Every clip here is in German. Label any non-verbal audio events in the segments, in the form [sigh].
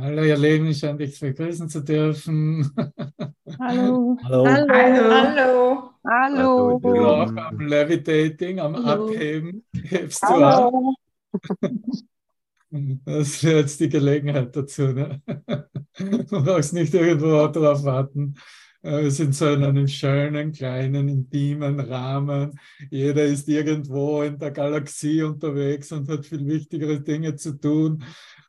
Hallo, ihr Lieben, schön dich begrüßen zu dürfen. Hallo. Hallo. Hallo. Hallo. Du auch am Levitating, am Hallo. Abheben. Hebst du ab? Hallo. Das wäre jetzt die Gelegenheit dazu. Ne? Du brauchst nicht irgendwo drauf warten. Äh, Wir sind so in einem schönen, kleinen, intimen Rahmen. Jeder ist irgendwo in der Galaxie unterwegs und hat viel wichtigere Dinge zu tun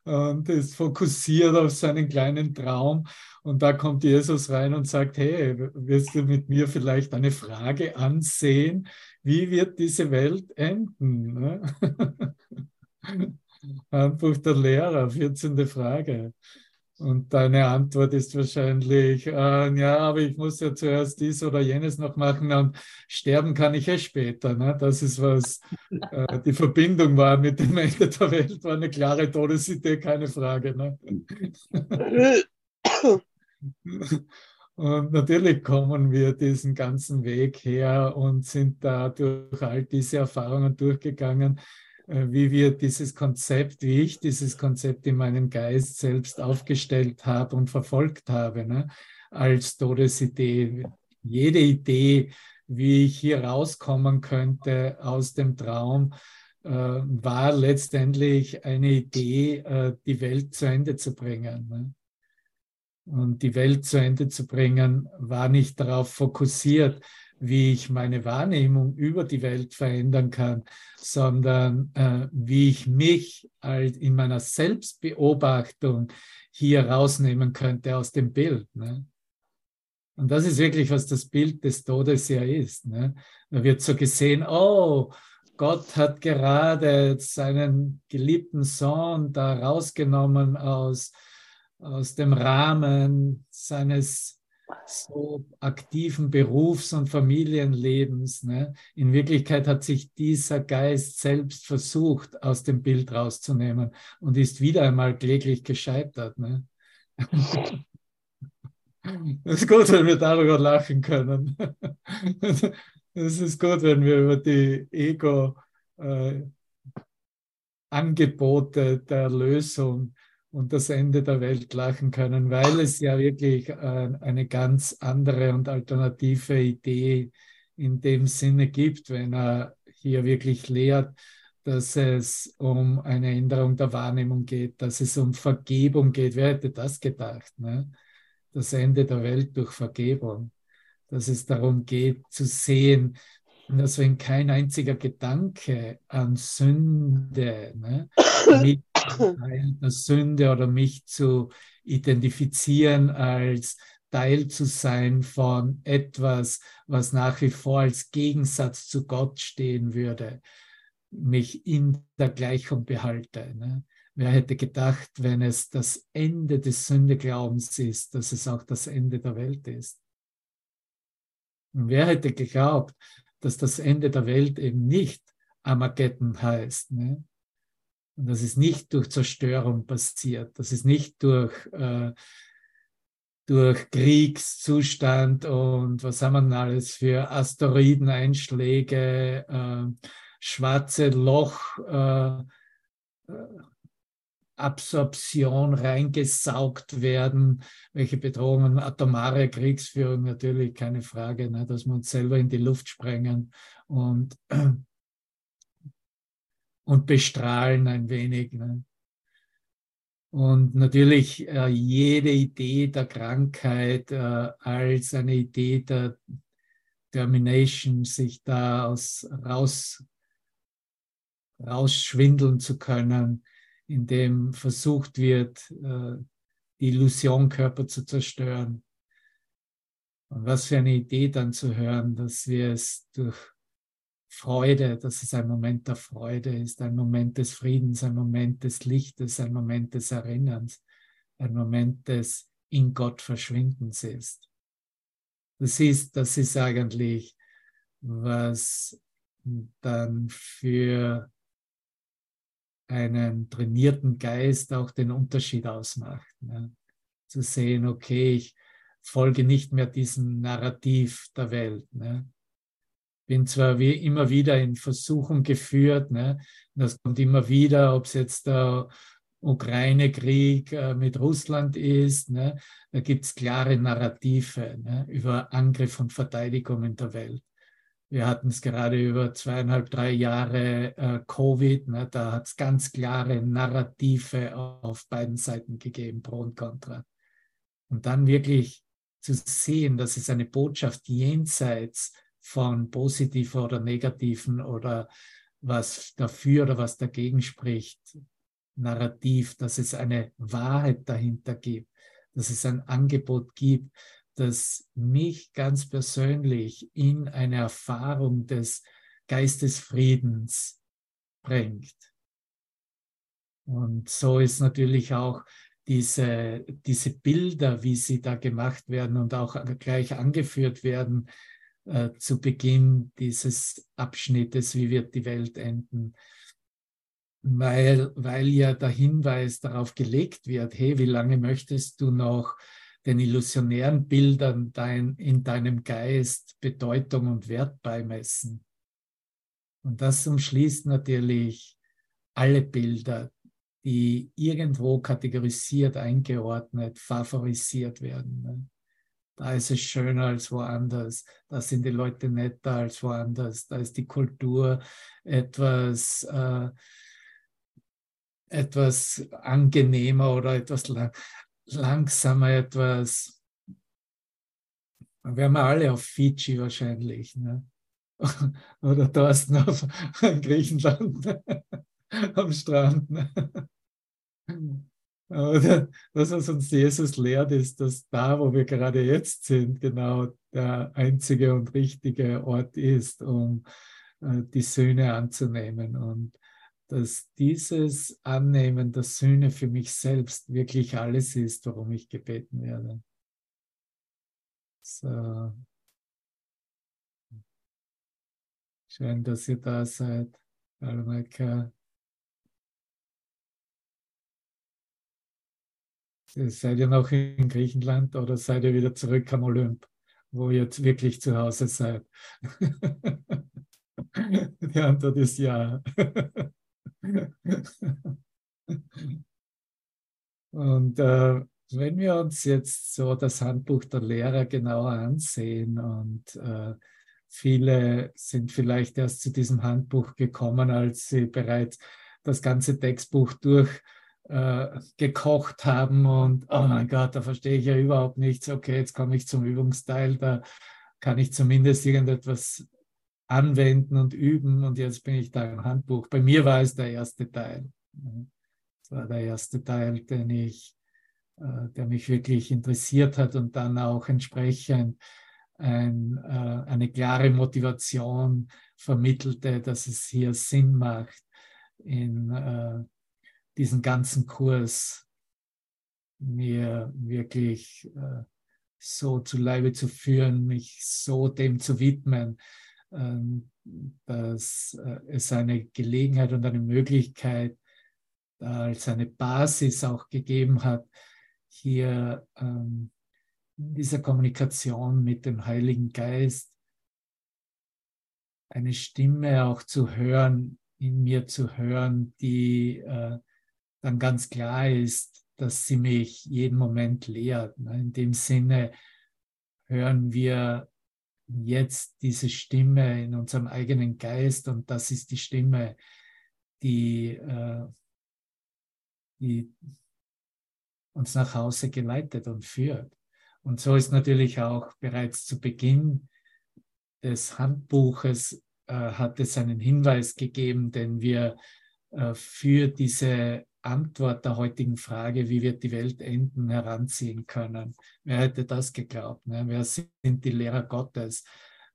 und ist fokussiert auf seinen kleinen Traum. Und da kommt Jesus rein und sagt, hey, wirst du mit mir vielleicht eine Frage ansehen? Wie wird diese Welt enden? Ne? [laughs] Handbuch der Lehrer, 14. Frage. Und deine Antwort ist wahrscheinlich, äh, ja, aber ich muss ja zuerst dies oder jenes noch machen und sterben kann ich ja später. Ne? Das ist, was äh, die Verbindung war mit dem Ende der Welt, war eine klare Todesidee, keine Frage. Ne? Und natürlich kommen wir diesen ganzen Weg her und sind da durch all diese Erfahrungen durchgegangen, wie wir dieses Konzept, wie ich dieses Konzept in meinem Geist selbst aufgestellt habe und verfolgt habe, ne? als Todesidee. Jede Idee, wie ich hier rauskommen könnte aus dem Traum, äh, war letztendlich eine Idee, äh, die Welt zu Ende zu bringen. Ne? Und die Welt zu Ende zu bringen, war nicht darauf fokussiert, wie ich meine Wahrnehmung über die Welt verändern kann, sondern äh, wie ich mich als in meiner Selbstbeobachtung hier rausnehmen könnte aus dem Bild. Ne? Und das ist wirklich, was das Bild des Todes ja ist. Ne? Da wird so gesehen, oh, Gott hat gerade seinen geliebten Sohn da rausgenommen aus, aus dem Rahmen seines so aktiven Berufs- und Familienlebens. Ne? In Wirklichkeit hat sich dieser Geist selbst versucht, aus dem Bild rauszunehmen und ist wieder einmal kläglich gescheitert. Ne? [laughs] Es ist gut, wenn wir darüber lachen können. [laughs] Es ist gut, wenn wir über die Ego-Angebote äh, der Lösung und das Ende der Welt lachen können, weil es ja wirklich äh, eine ganz andere und alternative Idee in dem Sinne gibt, wenn er hier wirklich lehrt, dass es um eine Änderung der Wahrnehmung geht, dass es um Vergebung geht. Wer hätte das gedacht? Ne? Das Ende der Welt durch Vergebung. Dass es darum geht zu sehen, dass wenn kein einziger Gedanke an Sünde, ne, [coughs] mit Teil der Sünde oder mich zu identifizieren als Teil zu sein von etwas, was nach wie vor als Gegensatz zu Gott stehen würde, mich in der Gleichung behalte. Ne? Wer hätte gedacht, wenn es das Ende des Sündeglaubens ist, dass es auch das Ende der Welt ist? Und wer hätte geglaubt, dass das Ende der Welt eben nicht Armageddon heißt? Ne? Und dass es nicht durch Zerstörung passiert, dass es nicht durch, äh, durch Kriegszustand und was haben wir denn alles für Asteroideneinschläge, äh, schwarze Loch, äh, Absorption reingesaugt werden, welche Bedrohungen, atomare Kriegsführung natürlich, keine Frage, ne, dass wir uns selber in die Luft sprengen und und bestrahlen ein wenig. Ne? Und natürlich äh, jede Idee der Krankheit äh, als eine Idee der Termination, sich da aus, raus, rausschwindeln zu können, indem versucht wird, äh, die Illusion Körper zu zerstören. Und was für eine Idee dann zu hören, dass wir es durch Freude, dass es ein Moment der Freude ist, ein Moment des Friedens, ein Moment des Lichtes, ein Moment des Erinnerns, ein Moment des in Gott Verschwindens ist. Das ist, das ist eigentlich, was dann für einen trainierten Geist auch den Unterschied ausmacht. Ne? Zu sehen, okay, ich folge nicht mehr diesem Narrativ der Welt. Ne? Bin zwar wie immer wieder in Versuchung geführt, ne? das kommt immer wieder, ob es jetzt der Ukraine-Krieg äh, mit Russland ist. Ne? Da gibt es klare Narrative ne? über Angriff und Verteidigung in der Welt. Wir hatten es gerade über zweieinhalb, drei Jahre äh, Covid. Ne? Da hat es ganz klare Narrative auf beiden Seiten gegeben, pro und contra. Und dann wirklich zu sehen, dass es eine Botschaft jenseits von positiven oder negativen oder was dafür oder was dagegen spricht, Narrativ, dass es eine Wahrheit dahinter gibt, dass es ein Angebot gibt, das mich ganz persönlich in eine Erfahrung des Geistesfriedens bringt. Und so ist natürlich auch diese, diese Bilder, wie sie da gemacht werden und auch gleich angeführt werden äh, zu Beginn dieses Abschnittes, wie wird die Welt enden, weil, weil ja der Hinweis darauf gelegt wird, hey, wie lange möchtest du noch den illusionären Bildern dein, in deinem Geist Bedeutung und Wert beimessen? Und das umschließt natürlich alle Bilder, die irgendwo kategorisiert, eingeordnet, favorisiert werden. Ne? Da ist es schöner als woanders. Da sind die Leute netter als woanders. Da ist die Kultur etwas, äh, etwas angenehmer oder etwas lang, langsamer, etwas. Wären wir alle auf Fiji wahrscheinlich. Ne? [laughs] Oder Thorsten auf [laughs] Griechenland [laughs] am Strand. Ne? Aber das, was uns Jesus lehrt, ist, dass da, wo wir gerade jetzt sind, genau der einzige und richtige Ort ist, um äh, die Söhne anzunehmen. Und dass dieses Annehmen der Söhne für mich selbst wirklich alles ist, worum ich gebeten werde. So. Schön, dass ihr da seid. Hallo Maika. Seid ihr noch in Griechenland oder seid ihr wieder zurück am Olymp, wo ihr jetzt wirklich zu Hause seid? [laughs] Die Antwort ist ja. [laughs] Und äh, wenn wir uns jetzt so das Handbuch der Lehrer genauer ansehen und äh, viele sind vielleicht erst zu diesem Handbuch gekommen, als sie bereits das ganze Textbuch durch äh, gekocht haben und oh mein Gott, da verstehe ich ja überhaupt nichts. Okay, jetzt komme ich zum Übungsteil, da kann ich zumindest irgendetwas anwenden und üben und jetzt bin ich da im Handbuch. Bei mir war es der erste Teil. Das war der erste Teil, den ich, äh, der mich wirklich interessiert hat und dann auch entsprechend ein, äh, eine klare Motivation vermittelte, dass es hier Sinn macht, in äh, diesen ganzen Kurs mir wirklich äh, so zu Leibe zu führen, mich so dem zu widmen, ähm, dass äh, es eine Gelegenheit und eine Möglichkeit als eine Basis auch gegeben hat, hier ähm, in dieser Kommunikation mit dem Heiligen Geist eine Stimme auch zu hören, in mir zu hören, die äh, dann ganz klar ist, dass sie mich jeden Moment lehrt. Ne? In dem Sinne hören wir jetzt diese Stimme in unserem eigenen Geist und das ist die Stimme, die, äh, die uns nach Hause geleitet und führt. Und so ist natürlich auch bereits zu Beginn des Handbuches äh, hat es einen Hinweis gegeben, den wir äh, für diese Antwort der heutigen Frage, wie wird die Welt enden, heranziehen können. Wer hätte das geglaubt? Ne? Wer sind die Lehrer Gottes?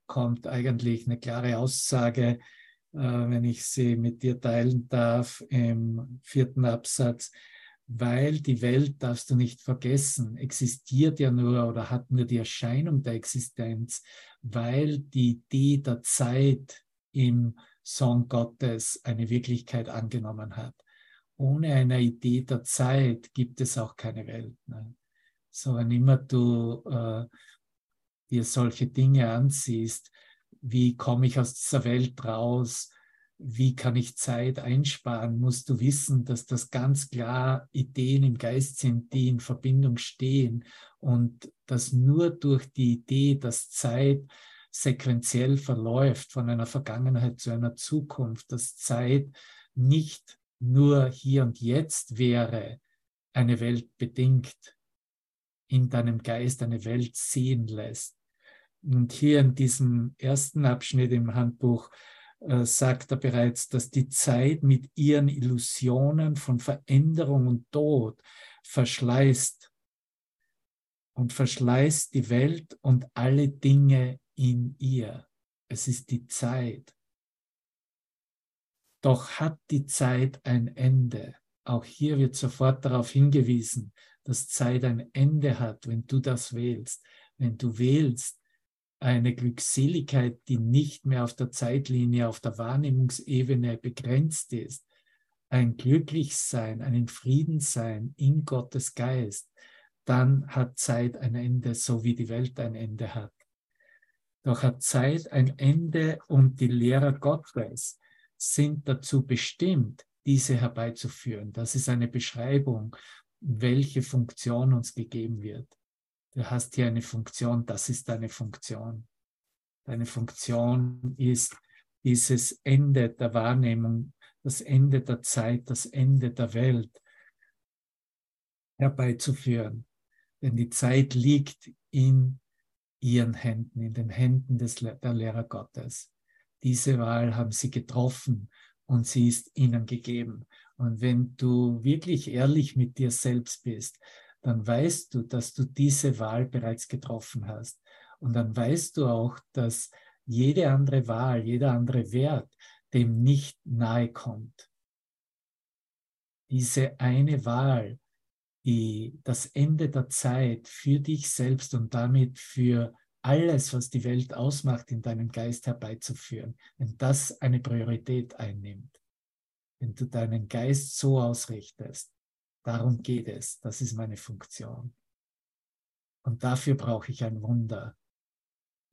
Kommt eigentlich eine klare Aussage, äh, wenn ich sie mit dir teilen darf, im vierten Absatz. Weil die Welt, darfst du nicht vergessen, existiert ja nur oder hat nur die Erscheinung der Existenz, weil die Idee der Zeit im Sohn Gottes eine Wirklichkeit angenommen hat ohne eine Idee der Zeit gibt es auch keine Welt. Ne? So, wenn immer du äh, dir solche Dinge ansiehst, wie komme ich aus dieser Welt raus, wie kann ich Zeit einsparen, musst du wissen, dass das ganz klar Ideen im Geist sind, die in Verbindung stehen und dass nur durch die Idee, dass Zeit sequenziell verläuft von einer Vergangenheit zu einer Zukunft, dass Zeit nicht nur hier und jetzt wäre, eine Welt bedingt, in deinem Geist eine Welt sehen lässt. Und hier in diesem ersten Abschnitt im Handbuch äh, sagt er bereits, dass die Zeit mit ihren Illusionen von Veränderung und Tod verschleißt und verschleißt die Welt und alle Dinge in ihr. Es ist die Zeit. Doch hat die Zeit ein Ende. Auch hier wird sofort darauf hingewiesen, dass Zeit ein Ende hat, wenn du das wählst. Wenn du wählst, eine Glückseligkeit, die nicht mehr auf der Zeitlinie, auf der Wahrnehmungsebene begrenzt ist, ein Glücklichsein, ein Friedenssein in Gottes Geist, dann hat Zeit ein Ende, so wie die Welt ein Ende hat. Doch hat Zeit ein Ende und die Lehrer Gottes sind dazu bestimmt, diese herbeizuführen. Das ist eine Beschreibung, welche Funktion uns gegeben wird. Du hast hier eine Funktion, das ist deine Funktion. Deine Funktion ist dieses Ende der Wahrnehmung, das Ende der Zeit, das Ende der Welt herbeizuführen. Denn die Zeit liegt in ihren Händen, in den Händen des, der Lehrer Gottes. Diese Wahl haben sie getroffen und sie ist ihnen gegeben. Und wenn du wirklich ehrlich mit dir selbst bist, dann weißt du, dass du diese Wahl bereits getroffen hast. Und dann weißt du auch, dass jede andere Wahl, jeder andere Wert dem nicht nahe kommt. Diese eine Wahl, die das Ende der Zeit für dich selbst und damit für alles, was die Welt ausmacht, in deinem Geist herbeizuführen, wenn das eine Priorität einnimmt, wenn du deinen Geist so ausrichtest, darum geht es, das ist meine Funktion. Und dafür brauche ich ein Wunder.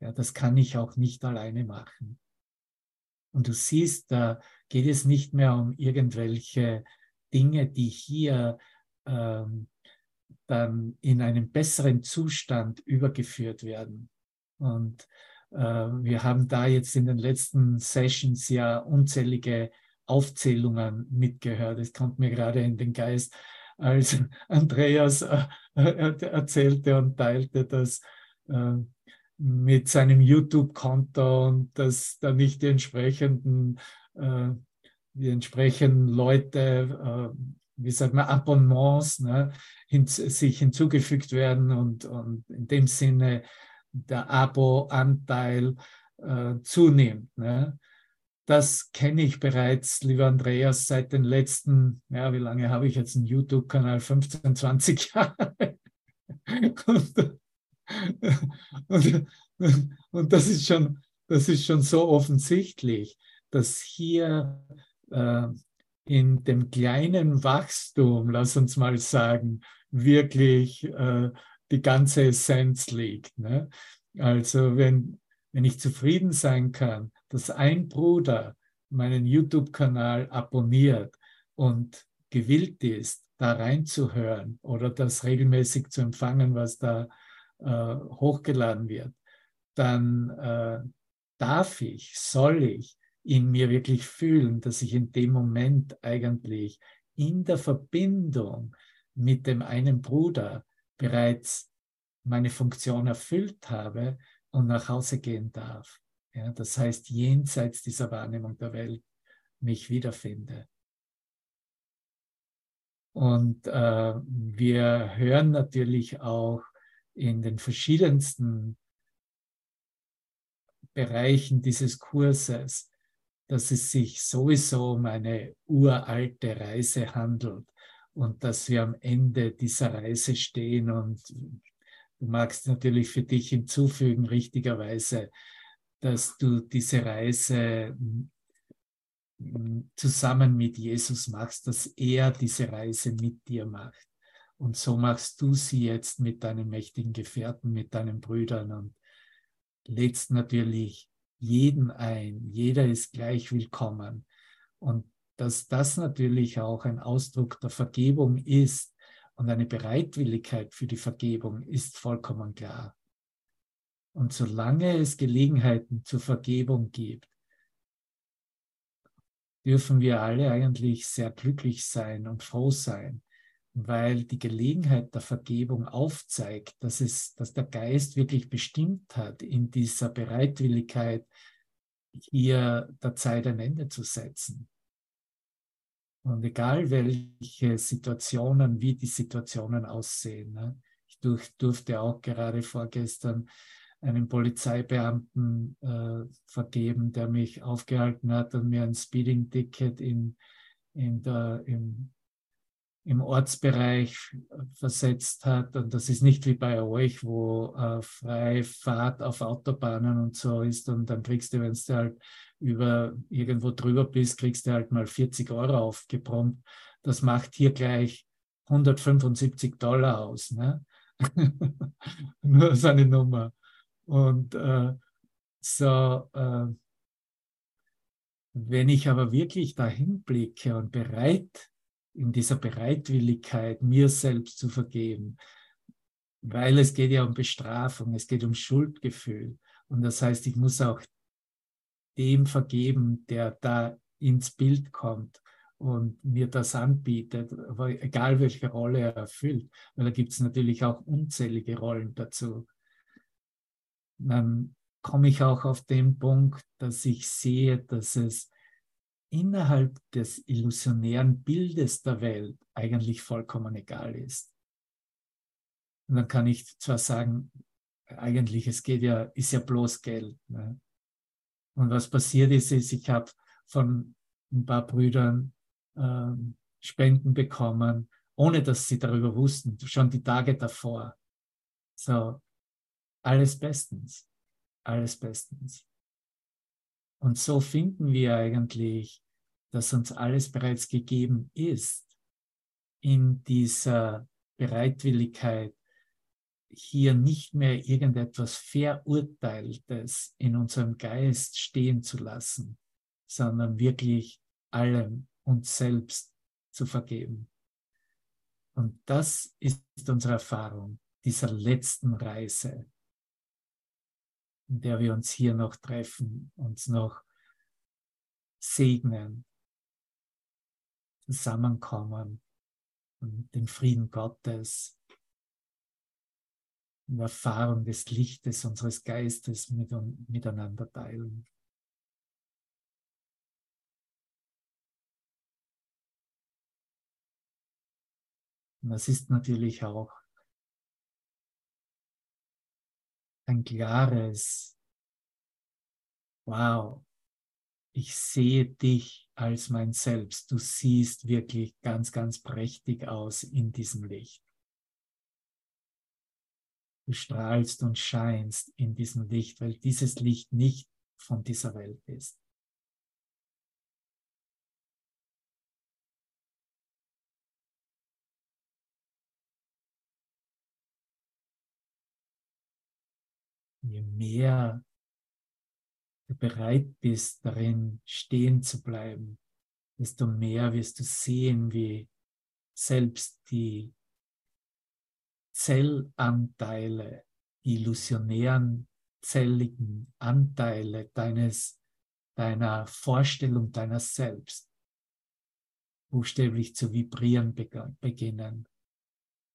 Ja, das kann ich auch nicht alleine machen. Und du siehst, da geht es nicht mehr um irgendwelche Dinge, die hier ähm, dann in einen besseren Zustand übergeführt werden. Und äh, wir haben da jetzt in den letzten Sessions ja unzählige Aufzählungen mitgehört. Es kommt mir gerade in den Geist, als [laughs] Andreas äh, äh erzählte und teilte, dass äh, mit seinem YouTube-Konto und dass da nicht die entsprechenden, äh, die entsprechenden Leute, äh, wie sagt man, Abonnements ne, hin, sich hinzugefügt werden und, und in dem Sinne der Abo-Anteil äh, zunimmt. Ne? Das kenne ich bereits, lieber Andreas, seit den letzten, ja, wie lange habe ich jetzt einen YouTube-Kanal? 15, 20 [laughs] Jahre. Und, und, und, das, ist schon, das ist schon so offensichtlich, dass hier äh, in dem kleinen Wachstum, lass uns mal sagen, wirklich äh, die ganze Essenz liegt. Ne? Also wenn, wenn ich zufrieden sein kann, dass ein Bruder meinen YouTube-Kanal abonniert und gewillt ist, da reinzuhören oder das regelmäßig zu empfangen, was da äh, hochgeladen wird, dann äh, darf ich, soll ich in mir wirklich fühlen, dass ich in dem Moment eigentlich in der Verbindung mit dem einen Bruder bereits meine Funktion erfüllt habe und nach Hause gehen darf. Ja, das heißt, jenseits dieser Wahrnehmung der Welt mich wiederfinde. Und äh, wir hören natürlich auch in den verschiedensten Bereichen dieses Kurses, dass es sich sowieso um eine uralte Reise handelt und dass wir am Ende dieser Reise stehen. Und du magst natürlich für dich hinzufügen, richtigerweise, dass du diese Reise zusammen mit Jesus machst, dass er diese Reise mit dir macht. Und so machst du sie jetzt mit deinen mächtigen Gefährten, mit deinen Brüdern und lädst natürlich jeden ein. Jeder ist gleich willkommen. Und dass das natürlich auch ein Ausdruck der Vergebung ist und eine Bereitwilligkeit für die Vergebung ist vollkommen klar. Und solange es Gelegenheiten zur Vergebung gibt, dürfen wir alle eigentlich sehr glücklich sein und froh sein, weil die Gelegenheit der Vergebung aufzeigt, dass, es, dass der Geist wirklich bestimmt hat, in dieser Bereitwilligkeit hier der Zeit ein Ende zu setzen. Und egal welche Situationen, wie die Situationen aussehen. Ne? Ich durch, durfte auch gerade vorgestern einen Polizeibeamten äh, vergeben, der mich aufgehalten hat und mir ein Speeding-Ticket in, in der, im, im Ortsbereich versetzt hat. Und das ist nicht wie bei euch, wo äh, freie Fahrt auf Autobahnen und so ist. Und dann kriegst du, wenn du halt über irgendwo drüber bist, kriegst du halt mal 40 Euro aufgebrummt. Das macht hier gleich 175 Dollar aus. Ne? [laughs] Nur seine Nummer. Und äh, so, äh, wenn ich aber wirklich dahin blicke und bereit, in dieser Bereitwilligkeit, mir selbst zu vergeben, weil es geht ja um Bestrafung, es geht um Schuldgefühl. Und das heißt, ich muss auch dem vergeben, der da ins Bild kommt und mir das anbietet, egal welche Rolle er erfüllt. Weil da gibt es natürlich auch unzählige Rollen dazu dann komme ich auch auf den Punkt, dass ich sehe, dass es innerhalb des illusionären Bildes der Welt eigentlich vollkommen egal ist. Und dann kann ich zwar sagen, eigentlich es geht ja, ist ja bloß Geld. Ne? Und was passiert ist, ist, ich habe von ein paar Brüdern äh, Spenden bekommen, ohne dass sie darüber wussten, schon die Tage davor. So, alles bestens, alles bestens. Und so finden wir eigentlich, dass uns alles bereits gegeben ist in dieser Bereitwilligkeit, hier nicht mehr irgendetwas Verurteiltes in unserem Geist stehen zu lassen, sondern wirklich allem uns selbst zu vergeben. Und das ist unsere Erfahrung dieser letzten Reise, in der wir uns hier noch treffen, uns noch segnen, zusammenkommen und den Frieden Gottes, die Erfahrung des Lichtes unseres Geistes mit, miteinander teilen. Und das ist natürlich auch ein klares, wow, ich sehe dich als mein Selbst. Du siehst wirklich ganz, ganz prächtig aus in diesem Licht. Du strahlst und scheinst in diesem Licht, weil dieses Licht nicht von dieser Welt ist. je mehr bereit bist, darin stehen zu bleiben, desto mehr wirst du sehen, wie selbst die Zellanteile, die illusionären, zelligen Anteile deines, deiner Vorstellung deiner selbst buchstäblich zu vibrieren beginnen.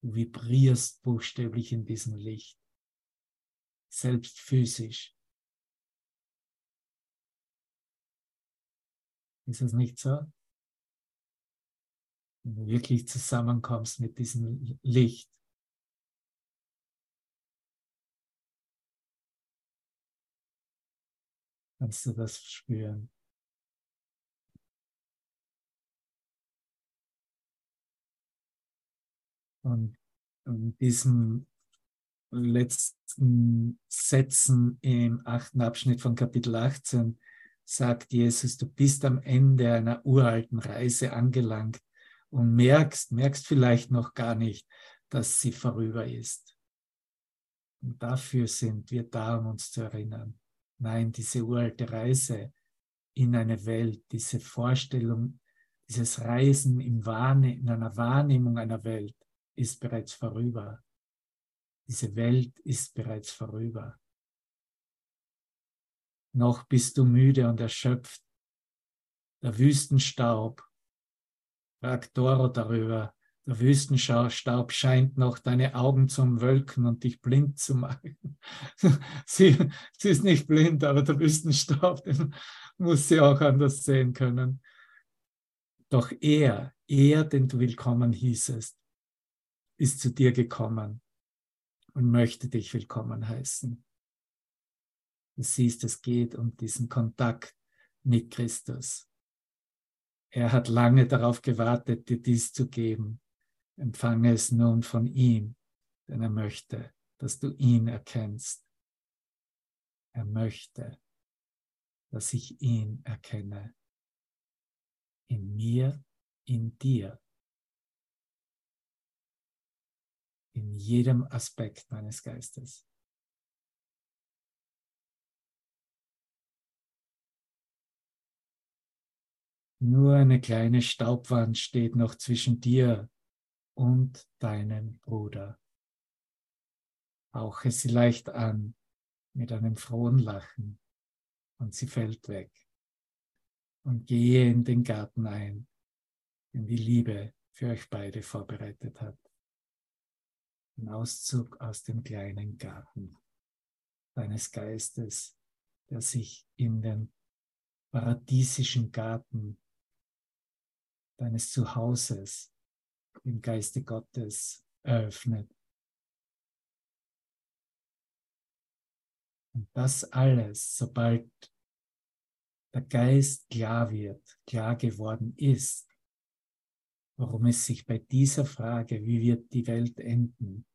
Du vibrierst buchstäblich in diesem Licht selbst physisch. Ist es nicht so? Wenn du wirklich zusammenkommst mit diesem Licht. Kannst du das spüren? Und in diesem letzten Sätzen im achten Abschnitt von Kapitel 18 sagt Jesus, du bist am Ende einer uralten Reise angelangt und merkst, merkst vielleicht noch gar nicht, dass sie vorüber ist. Und dafür sind wir da, um uns zu erinnern. Nein, diese uralte Reise in eine Welt, diese Vorstellung, dieses Reisen im Wahrne in einer Wahrnehmung einer Welt ist bereits vorüber. Diese Welt ist bereits vorüber. Noch bist du müde und erschöpft. Der Wüstenstaub, fragt Doro darüber, der Wüstenstaub scheint noch deine Augen zum Wölken und dich blind zu machen. [laughs] sie, sie ist nicht blind, aber der Wüstenstaub, den muss sie auch anders sehen können. Doch er, er, den du willkommen hießest, ist zu dir gekommen und möchte dich willkommen heißen. Du siehst, es geht um diesen Kontakt mit Christus. Er hat lange darauf gewartet, dir dies zu geben. Empfange es nun von ihm, denn er möchte, dass du ihn erkennst. Er möchte, dass ich ihn erkenne. In mir, in dir. In jedem Aspekt meines Geistes. Nur eine kleine Staubwand steht noch zwischen dir und deinem Bruder. Hauche sie leicht an mit einem frohen Lachen und sie fällt weg. Und gehe in den Garten ein, den die Liebe für euch beide vorbereitet hat. Ein Auszug aus dem kleinen Garten deines Geistes, der sich in den paradiesischen Garten deines Zuhauses im Geiste Gottes eröffnet. Und das alles, sobald der Geist klar wird, klar geworden ist, worum es sich bei dieser Frage, wie wird die Welt enden,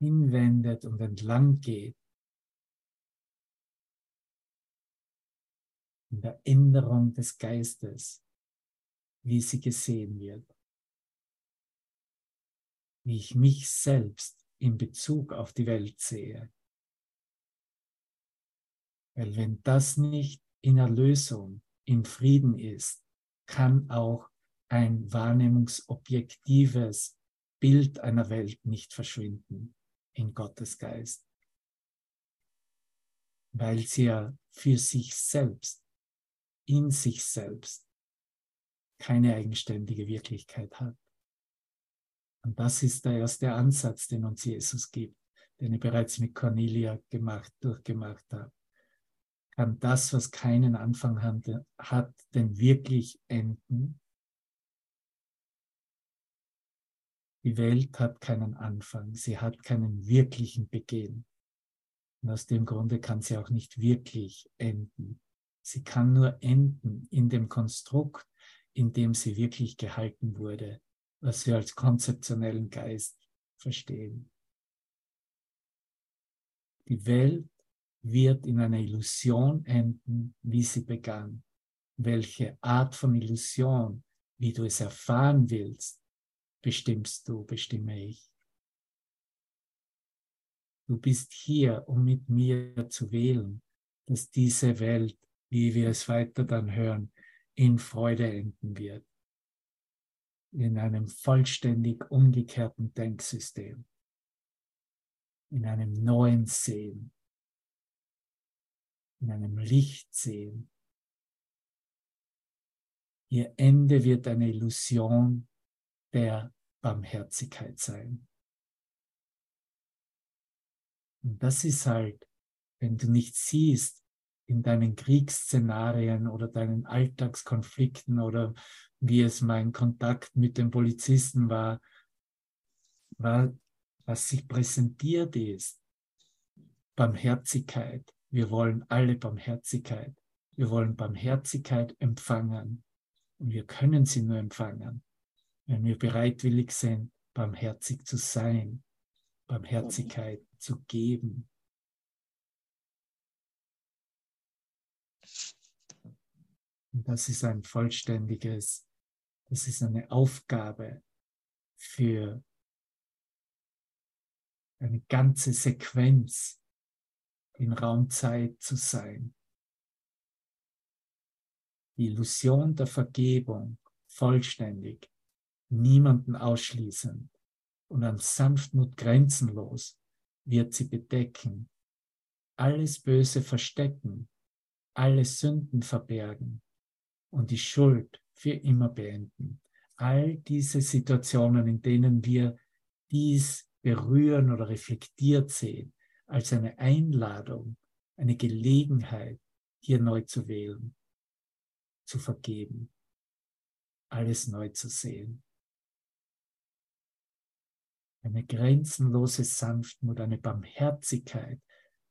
hinwendet und entlang geht, in der Änderung des Geistes, wie sie gesehen wird. Wie ich mich selbst in Bezug auf die Welt sehe. Weil wenn das nicht in Erlösung, im Frieden ist, kann auch ein wahrnehmungsobjektives Bild einer Welt nicht verschwinden in Gottes Geist, weil sie ja für sich selbst in sich selbst keine eigenständige Wirklichkeit hat. Und das ist der erste Ansatz, den uns Jesus gibt, den ich bereits mit Cornelia gemacht, durchgemacht habe. Kann das, was keinen Anfang hat, denn wirklich enden? Die Welt hat keinen Anfang, sie hat keinen wirklichen Beginn. Und aus dem Grunde kann sie auch nicht wirklich enden. Sie kann nur enden in dem Konstrukt, in dem sie wirklich gehalten wurde, was wir als konzeptionellen Geist verstehen. Die Welt wird in einer Illusion enden, wie sie begann. Welche Art von Illusion, wie du es erfahren willst, bestimmst du, bestimme ich. Du bist hier, um mit mir zu wählen, dass diese Welt wie wir es weiter dann hören, in Freude enden wird. In einem vollständig umgekehrten Denksystem. In einem neuen Sehen. In einem Lichtsehen. Ihr Ende wird eine Illusion der Barmherzigkeit sein. Und das ist halt, wenn du nicht siehst, in deinen Kriegsszenarien oder deinen Alltagskonflikten oder wie es mein Kontakt mit den Polizisten war, war, was sich präsentiert ist. Barmherzigkeit. Wir wollen alle Barmherzigkeit. Wir wollen Barmherzigkeit empfangen. Und wir können sie nur empfangen, wenn wir bereitwillig sind, barmherzig zu sein, Barmherzigkeit zu geben. Und das ist ein vollständiges, das ist eine Aufgabe für eine ganze Sequenz in Raumzeit zu sein. Die Illusion der Vergebung vollständig, niemanden ausschließend und an Sanftmut grenzenlos wird sie bedecken, alles Böse verstecken, alle Sünden verbergen und die Schuld für immer beenden. All diese Situationen, in denen wir dies berühren oder reflektiert sehen, als eine Einladung, eine Gelegenheit, hier neu zu wählen, zu vergeben, alles neu zu sehen. Eine grenzenlose Sanftmut, eine Barmherzigkeit,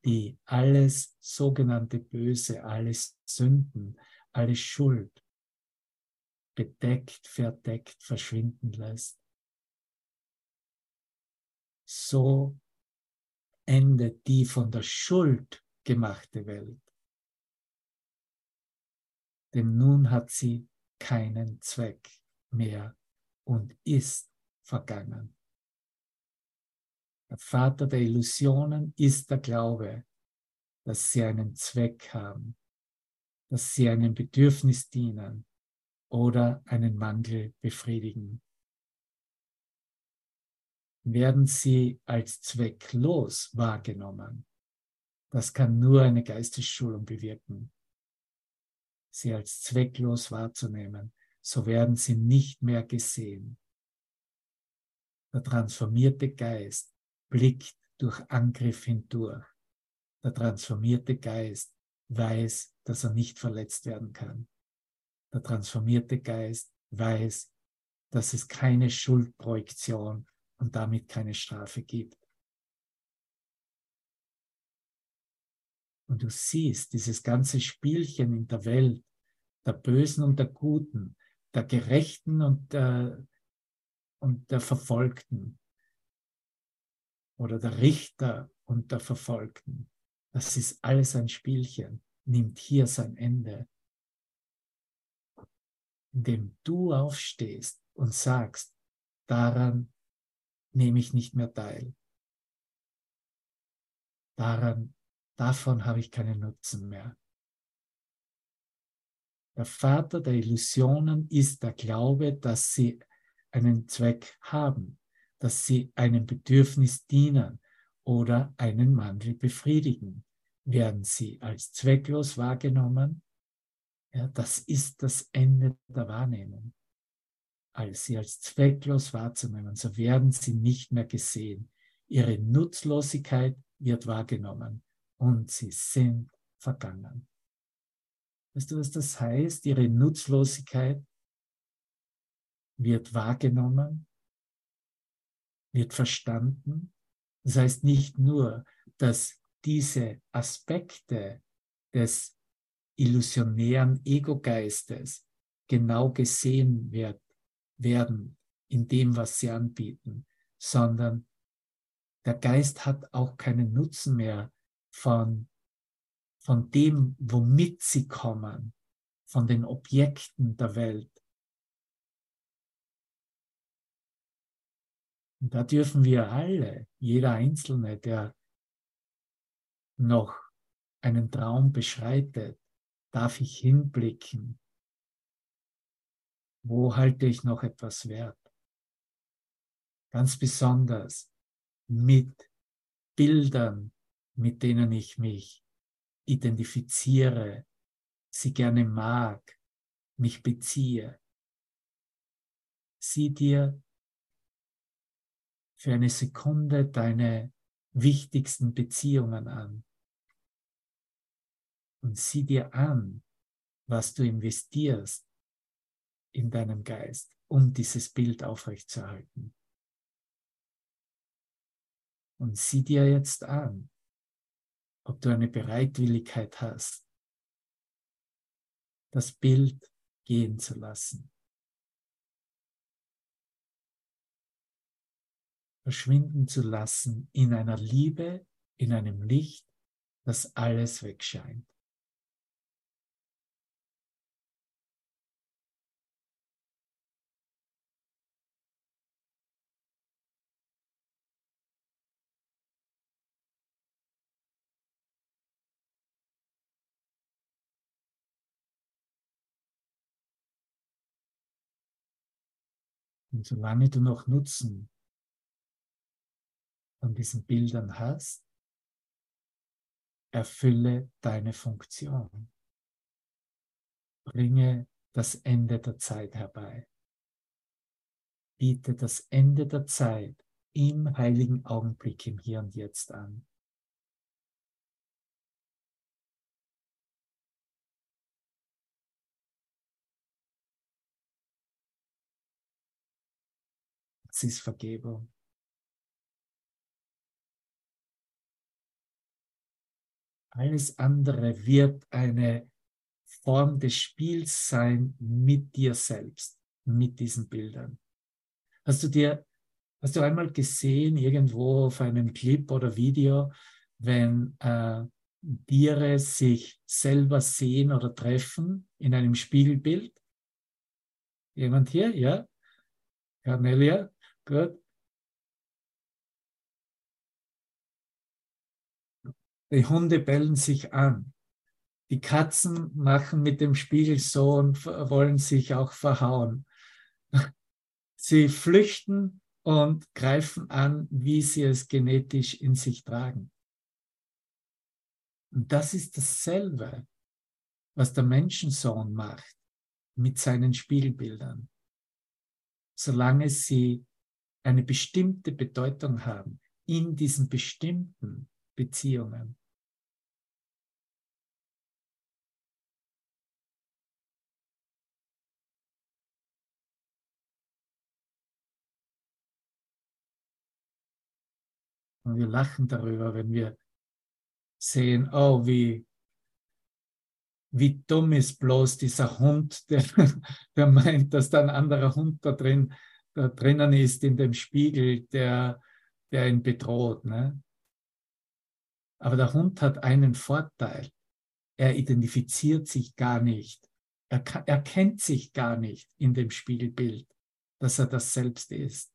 die alles sogenannte Böse, alles Sünden, alle Schuld bedeckt, verdeckt, verschwinden lässt. So endet die von der Schuld gemachte Welt. Denn nun hat sie keinen Zweck mehr und ist vergangen. Der Vater der Illusionen ist der Glaube, dass sie einen Zweck haben, dass sie einem Bedürfnis dienen oder einen Mangel befriedigen. Werden sie als zwecklos wahrgenommen, das kann nur eine Geistesschulung bewirken. Sie als zwecklos wahrzunehmen, so werden sie nicht mehr gesehen. Der transformierte Geist blickt durch Angriff hindurch. Der transformierte Geist weiß, dass er nicht verletzt werden kann. Der transformierte Geist weiß, dass es keine Schuldprojektion und damit keine Strafe gibt. Und du siehst dieses ganze Spielchen in der Welt, der Bösen und der Guten, der Gerechten und der, und der Verfolgten oder der Richter und der Verfolgten. Das ist alles ein Spielchen, nimmt hier sein Ende. Indem du aufstehst und sagst, daran nehme ich nicht mehr teil. Daran Davon habe ich keinen Nutzen mehr. Der Vater der Illusionen ist der Glaube, dass sie einen Zweck haben, dass sie einem Bedürfnis dienen oder einen Mangel befriedigen. Werden sie als zwecklos wahrgenommen? Ja, das ist das Ende der Wahrnehmung. Als sie als zwecklos wahrzunehmen, so werden sie nicht mehr gesehen. Ihre Nutzlosigkeit wird wahrgenommen und sie sind vergangen. Weißt du, was das heißt? Ihre Nutzlosigkeit wird wahrgenommen, wird verstanden. Das heißt nicht nur, dass diese Aspekte des illusionären Ego-Geistes genau gesehen wird, werden in dem, was sie anbieten, sondern der Geist hat auch keinen Nutzen mehr von, von dem, womit sie kommen, von den Objekten der Welt. Und da dürfen wir alle, jeder Einzelne, der noch einen Traum beschreitet, darf ich hinblicken. Wo halte ich noch etwas wert? Ganz besonders mit Bildern, mit denen ich mich identifiziere, sie gerne mag, mich beziehe. Sieh dir für eine Sekunde deine wichtigsten Beziehungen an und sieh dir an, was du investierst in deinem Geist, um dieses Bild aufrechtzuerhalten. Und sieh dir jetzt an, ob du eine Bereitwilligkeit hast, das Bild gehen zu lassen. verschwinden zu lassen in einer Liebe, in einem Licht, das alles wegscheint. Und solange du noch Nutzen von diesen Bildern hast, erfülle deine Funktion. Bringe das Ende der Zeit herbei. Biete das Ende der Zeit im heiligen Augenblick im Hier und Jetzt an. Das ist Vergebung. Alles andere wird eine Form des Spiels sein mit dir selbst, mit diesen Bildern. Hast du dir, hast du einmal gesehen, irgendwo auf einem Clip oder Video, wenn äh, Tiere sich selber sehen oder treffen in einem Spiegelbild? Jemand hier? Ja? Cornelia? Gut. Die Hunde bellen sich an. Die Katzen machen mit dem Spiegel so und wollen sich auch verhauen. [laughs] Sie flüchten und greifen an, wie sie es genetisch in sich tragen. Und das ist dasselbe, was der Menschensohn macht mit seinen Spiegelbildern. Solange sie eine bestimmte Bedeutung haben in diesen bestimmten Beziehungen. Und wir lachen darüber, wenn wir sehen, oh, wie, wie dumm ist bloß dieser Hund, [laughs] der, der meint, dass da ein anderer Hund da drin da drinnen ist in dem Spiegel, der, der ihn bedroht. Ne? Aber der Hund hat einen Vorteil. Er identifiziert sich gar nicht. Er, er kennt sich gar nicht in dem Spiegelbild, dass er das selbst ist.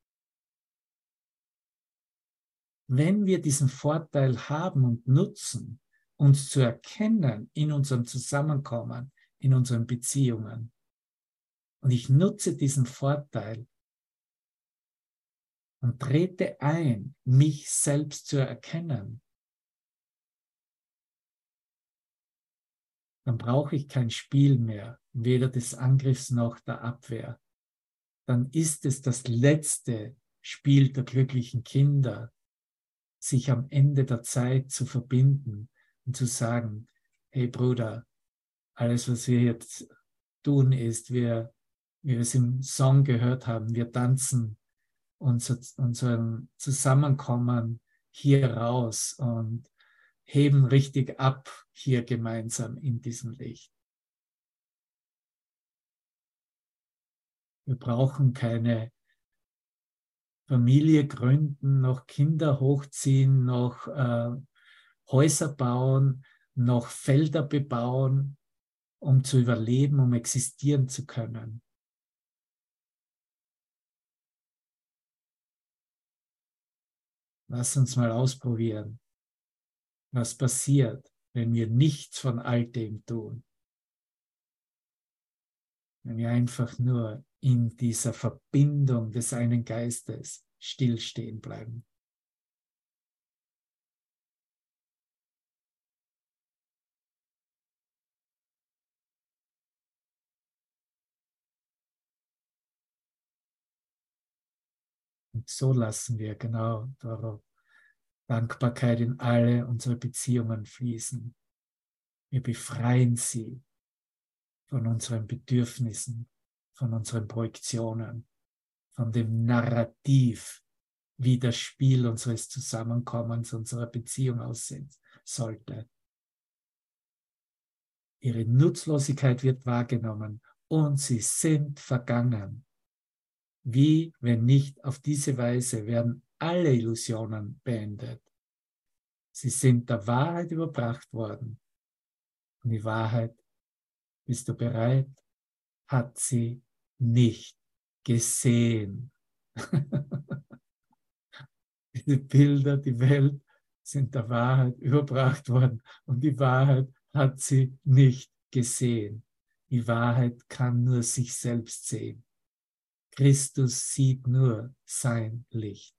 Wenn wir diesen Vorteil haben und nutzen, uns zu erkennen in unserem Zusammenkommen, in unseren Beziehungen, und ich nutze diesen Vorteil, und trete ein, mich selbst zu erkennen, dann brauche ich kein Spiel mehr, weder des Angriffs noch der Abwehr. Dann ist es das letzte Spiel der glücklichen Kinder, sich am Ende der Zeit zu verbinden und zu sagen, hey Bruder, alles, was wir jetzt tun, ist, wir, wie wir es im Song gehört haben, wir tanzen unser, unserem Zusammenkommen hier raus und heben richtig ab hier gemeinsam in diesem Licht. Wir brauchen keine Familie gründen, noch Kinder hochziehen, noch äh, Häuser bauen, noch Felder bebauen, um zu überleben, um existieren zu können. Lass uns mal ausprobieren, was passiert, wenn wir nichts von all dem tun. Wenn wir einfach nur in dieser Verbindung des einen Geistes stillstehen bleiben. Und so lassen wir genau darauf Dankbarkeit in alle unsere Beziehungen fließen. Wir befreien sie von unseren Bedürfnissen, von unseren Projektionen, von dem Narrativ, wie das Spiel unseres Zusammenkommens, unserer Beziehung aussehen sollte. Ihre Nutzlosigkeit wird wahrgenommen und sie sind vergangen. Wie, wenn nicht auf diese Weise, werden alle Illusionen beendet. Sie sind der Wahrheit überbracht worden. Und die Wahrheit, bist du bereit, hat sie nicht gesehen. [laughs] Diese Bilder, die Welt sind der Wahrheit überbracht worden und die Wahrheit hat sie nicht gesehen. Die Wahrheit kann nur sich selbst sehen Christus sieht nur sein Licht.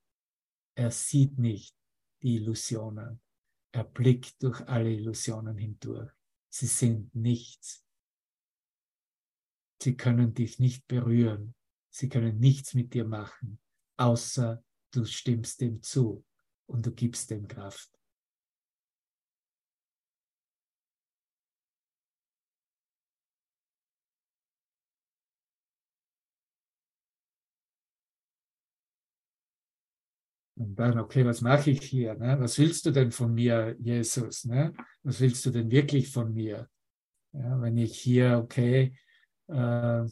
Er sieht nicht die Illusionen. Er blickt durch alle Illusionen hindurch. Sie sind nichts. Sie können dich nicht berühren. Sie können nichts mit dir machen, außer du stimmst dem zu und du gibst dem Kraft. Und dann, okay, was mache ich hier? Ne? Was willst du denn von mir, Jesus? Ne? Was willst du denn wirklich von mir? Ja, wenn ich hier, okay, äh,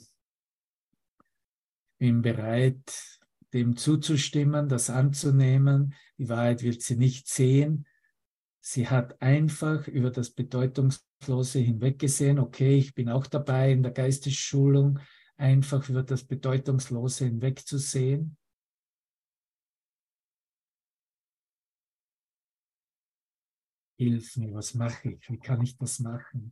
bin bereit, dem zuzustimmen, das anzunehmen. Die Wahrheit wird sie nicht sehen. Sie hat einfach über das Bedeutungslose hinweggesehen. Okay, ich bin auch dabei in der Geistesschulung, einfach über das Bedeutungslose hinwegzusehen. Hilf mir, was mache ich? Wie kann ich das machen?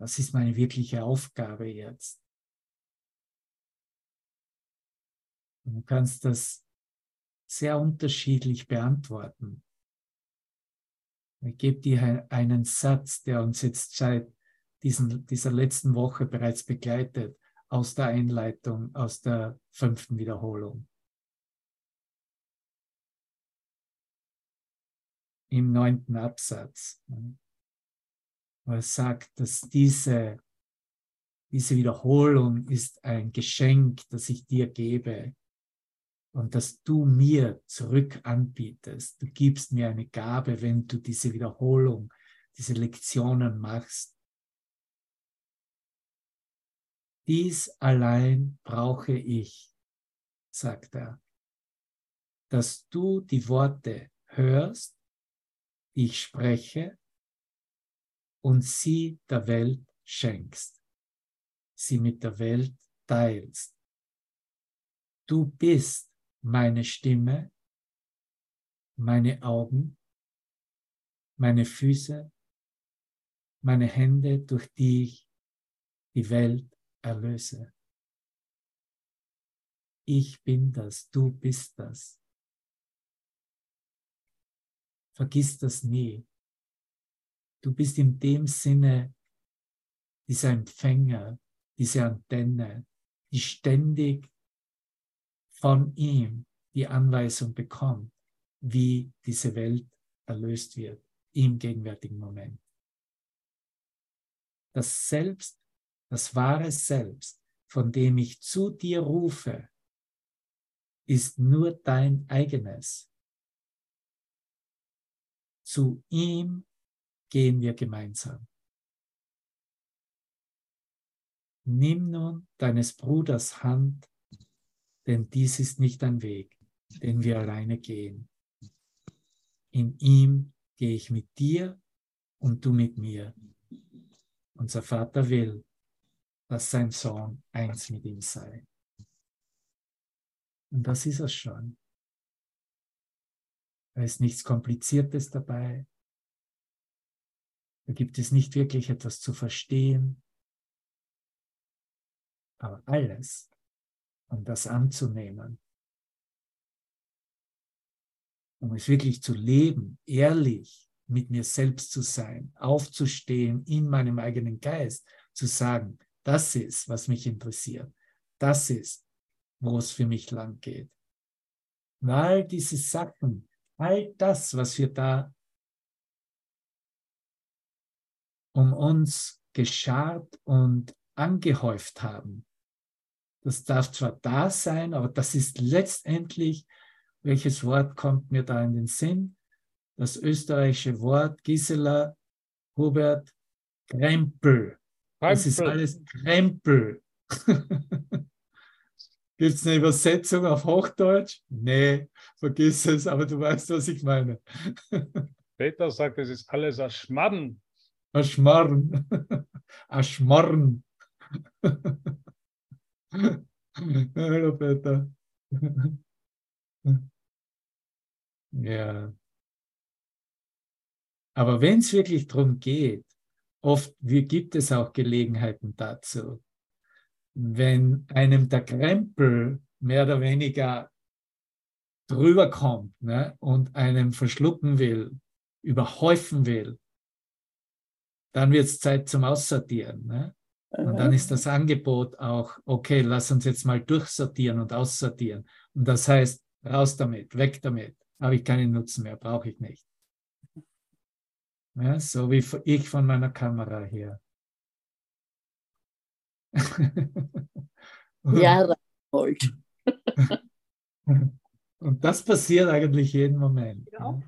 Was ist meine wirkliche Aufgabe jetzt? Du kannst das sehr unterschiedlich beantworten. Ich gebe dir einen Satz, der uns jetzt seit diesen, dieser letzten Woche bereits begleitet, aus der Einleitung, aus der fünften Wiederholung. im neunten Absatz, er sagt, dass diese, diese Wiederholung ist ein Geschenk, das ich dir gebe und dass du mir zurück anbietest. Du gibst mir eine Gabe, wenn du diese Wiederholung, diese Lektionen machst. Dies allein brauche ich, sagt er, dass du die Worte hörst die ich spreche und sie der Welt schenkst, sie mit der Welt teilst. Du bist meine Stimme, meine Augen, meine Füße, meine Hände, durch die ich die Welt erlöse. Ich bin das, du bist das. Vergiss das nie. Du bist in dem Sinne dieser Empfänger, diese Antenne, die ständig von ihm die Anweisung bekommt, wie diese Welt erlöst wird im gegenwärtigen Moment. Das Selbst, das wahre Selbst, von dem ich zu dir rufe, ist nur dein eigenes. Zu ihm gehen wir gemeinsam. Nimm nun deines Bruders Hand, denn dies ist nicht ein Weg, den wir alleine gehen. In ihm gehe ich mit dir und du mit mir. Unser Vater will, dass sein Sohn eins mit ihm sei. Und das ist es schon. Da ist nichts Kompliziertes dabei. Da gibt es nicht wirklich etwas zu verstehen. Aber alles, um das anzunehmen, um es wirklich zu leben, ehrlich mit mir selbst zu sein, aufzustehen in meinem eigenen Geist, zu sagen, das ist, was mich interessiert, das ist, wo es für mich lang geht. Und all diese Sachen, all das, was wir da um uns geschart und angehäuft haben, das darf zwar da sein, aber das ist letztendlich, welches Wort kommt mir da in den Sinn? Das österreichische Wort Gisela Hubert Krempel. Das ist alles Krempel. [laughs] Gibt es eine Übersetzung auf Hochdeutsch? Nee, vergiss es, aber du weißt, was ich meine. [laughs] Peter sagt, es ist alles ein Schmarren. Ein Schmarren. Ein Schmarren. Hallo Peter. Ja. Aber wenn es wirklich darum geht, oft wie gibt es auch Gelegenheiten dazu, wenn einem der Krempel mehr oder weniger drüber kommt ne, und einem verschlucken will, überhäufen will, dann wird es Zeit zum Aussortieren. Ne? Und dann ist das Angebot auch, okay, lass uns jetzt mal durchsortieren und aussortieren. Und das heißt, raus damit, weg damit, habe ich keinen Nutzen mehr, brauche ich nicht. Ja, so wie ich von meiner Kamera her. [laughs] ja, [laughs] Und das passiert eigentlich jeden Moment. Ja.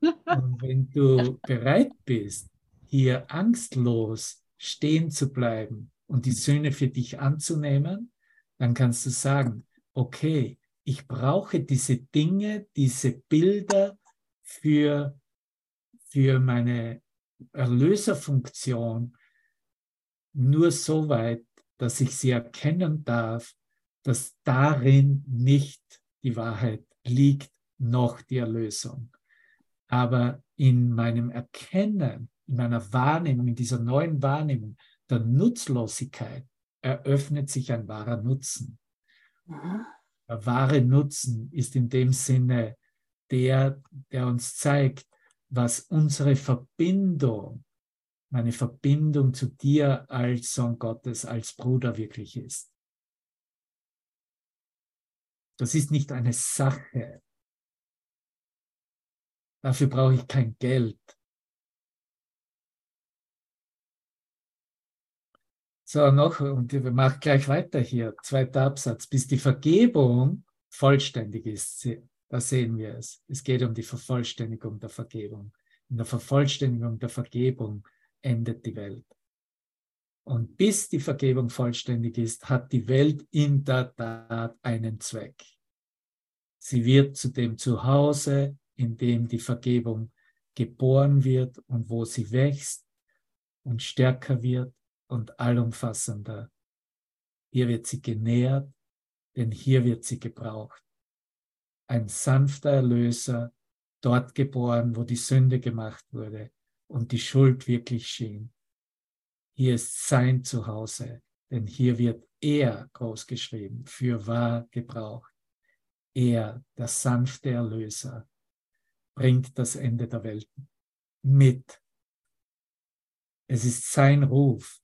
Und wenn du bereit bist, hier angstlos stehen zu bleiben und die Söhne für dich anzunehmen, dann kannst du sagen, okay, ich brauche diese Dinge, diese Bilder für, für meine Erlöserfunktion nur so weit, dass ich sie erkennen darf, dass darin nicht die Wahrheit liegt, noch die Erlösung. Aber in meinem Erkennen, in meiner Wahrnehmung, in dieser neuen Wahrnehmung der Nutzlosigkeit eröffnet sich ein wahrer Nutzen. Der wahre Nutzen ist in dem Sinne der, der uns zeigt, was unsere Verbindung, meine Verbindung zu dir als Sohn Gottes, als Bruder wirklich ist. Das ist nicht eine Sache. Dafür brauche ich kein Geld. So, noch, und wir machen gleich weiter hier, zweiter Absatz. Bis die Vergebung vollständig ist, da sehen wir es. Es geht um die Vervollständigung der Vergebung. In der Vervollständigung der Vergebung endet die Welt. Und bis die Vergebung vollständig ist, hat die Welt in der Tat einen Zweck. Sie wird zu dem Zuhause, in dem die Vergebung geboren wird und wo sie wächst und stärker wird und allumfassender. Hier wird sie genährt, denn hier wird sie gebraucht. Ein sanfter Erlöser, dort geboren, wo die Sünde gemacht wurde und die Schuld wirklich schien. Hier ist sein Zuhause, denn hier wird er großgeschrieben, für wahr gebraucht. Er, der sanfte Erlöser, bringt das Ende der Welt mit. Es ist sein Ruf,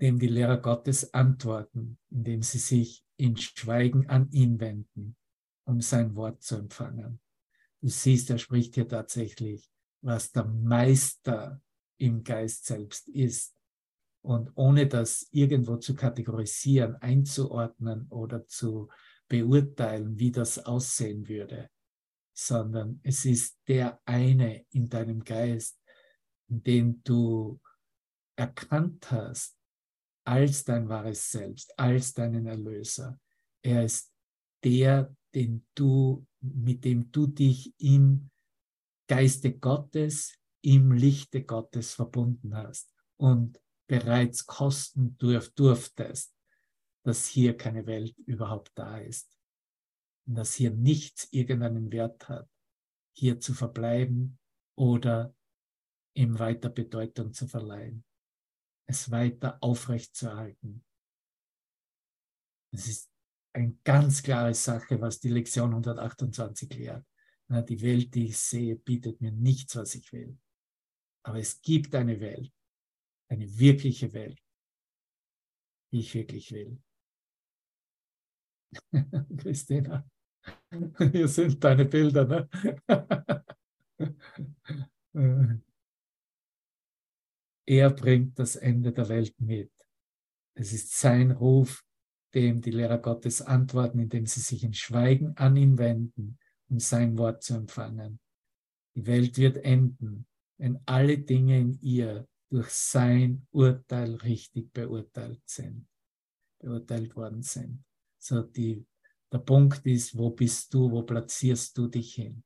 dem die Lehrer Gottes antworten, indem sie sich in Schweigen an ihn wenden, um sein Wort zu empfangen. Du siehst, er spricht hier tatsächlich, was der Meister im Geist selbst ist. Und ohne das irgendwo zu kategorisieren, einzuordnen oder zu beurteilen, wie das aussehen würde, sondern es ist der eine in deinem Geist, den du erkannt hast, als dein wahres Selbst, als deinen Erlöser. Er ist der, den du, mit dem du dich im Geiste Gottes, im Lichte Gottes verbunden hast und bereits kosten durf, durftest, dass hier keine Welt überhaupt da ist und dass hier nichts irgendeinen Wert hat, hier zu verbleiben oder ihm weiter Bedeutung zu verleihen es weiter aufrechtzuerhalten. Es ist eine ganz klare Sache, was die Lektion 128 lehrt. Die Welt, die ich sehe, bietet mir nichts, was ich will. Aber es gibt eine Welt, eine wirkliche Welt, die ich wirklich will. [laughs] Christina, hier sind deine Bilder. Ne? [laughs] Er bringt das Ende der Welt mit. Es ist sein Ruf, dem die Lehrer Gottes antworten, indem sie sich in Schweigen an ihn wenden, um sein Wort zu empfangen. Die Welt wird enden, wenn alle Dinge in ihr durch sein Urteil richtig beurteilt sind, beurteilt worden sind. So die, der Punkt ist, wo bist du, wo platzierst du dich hin?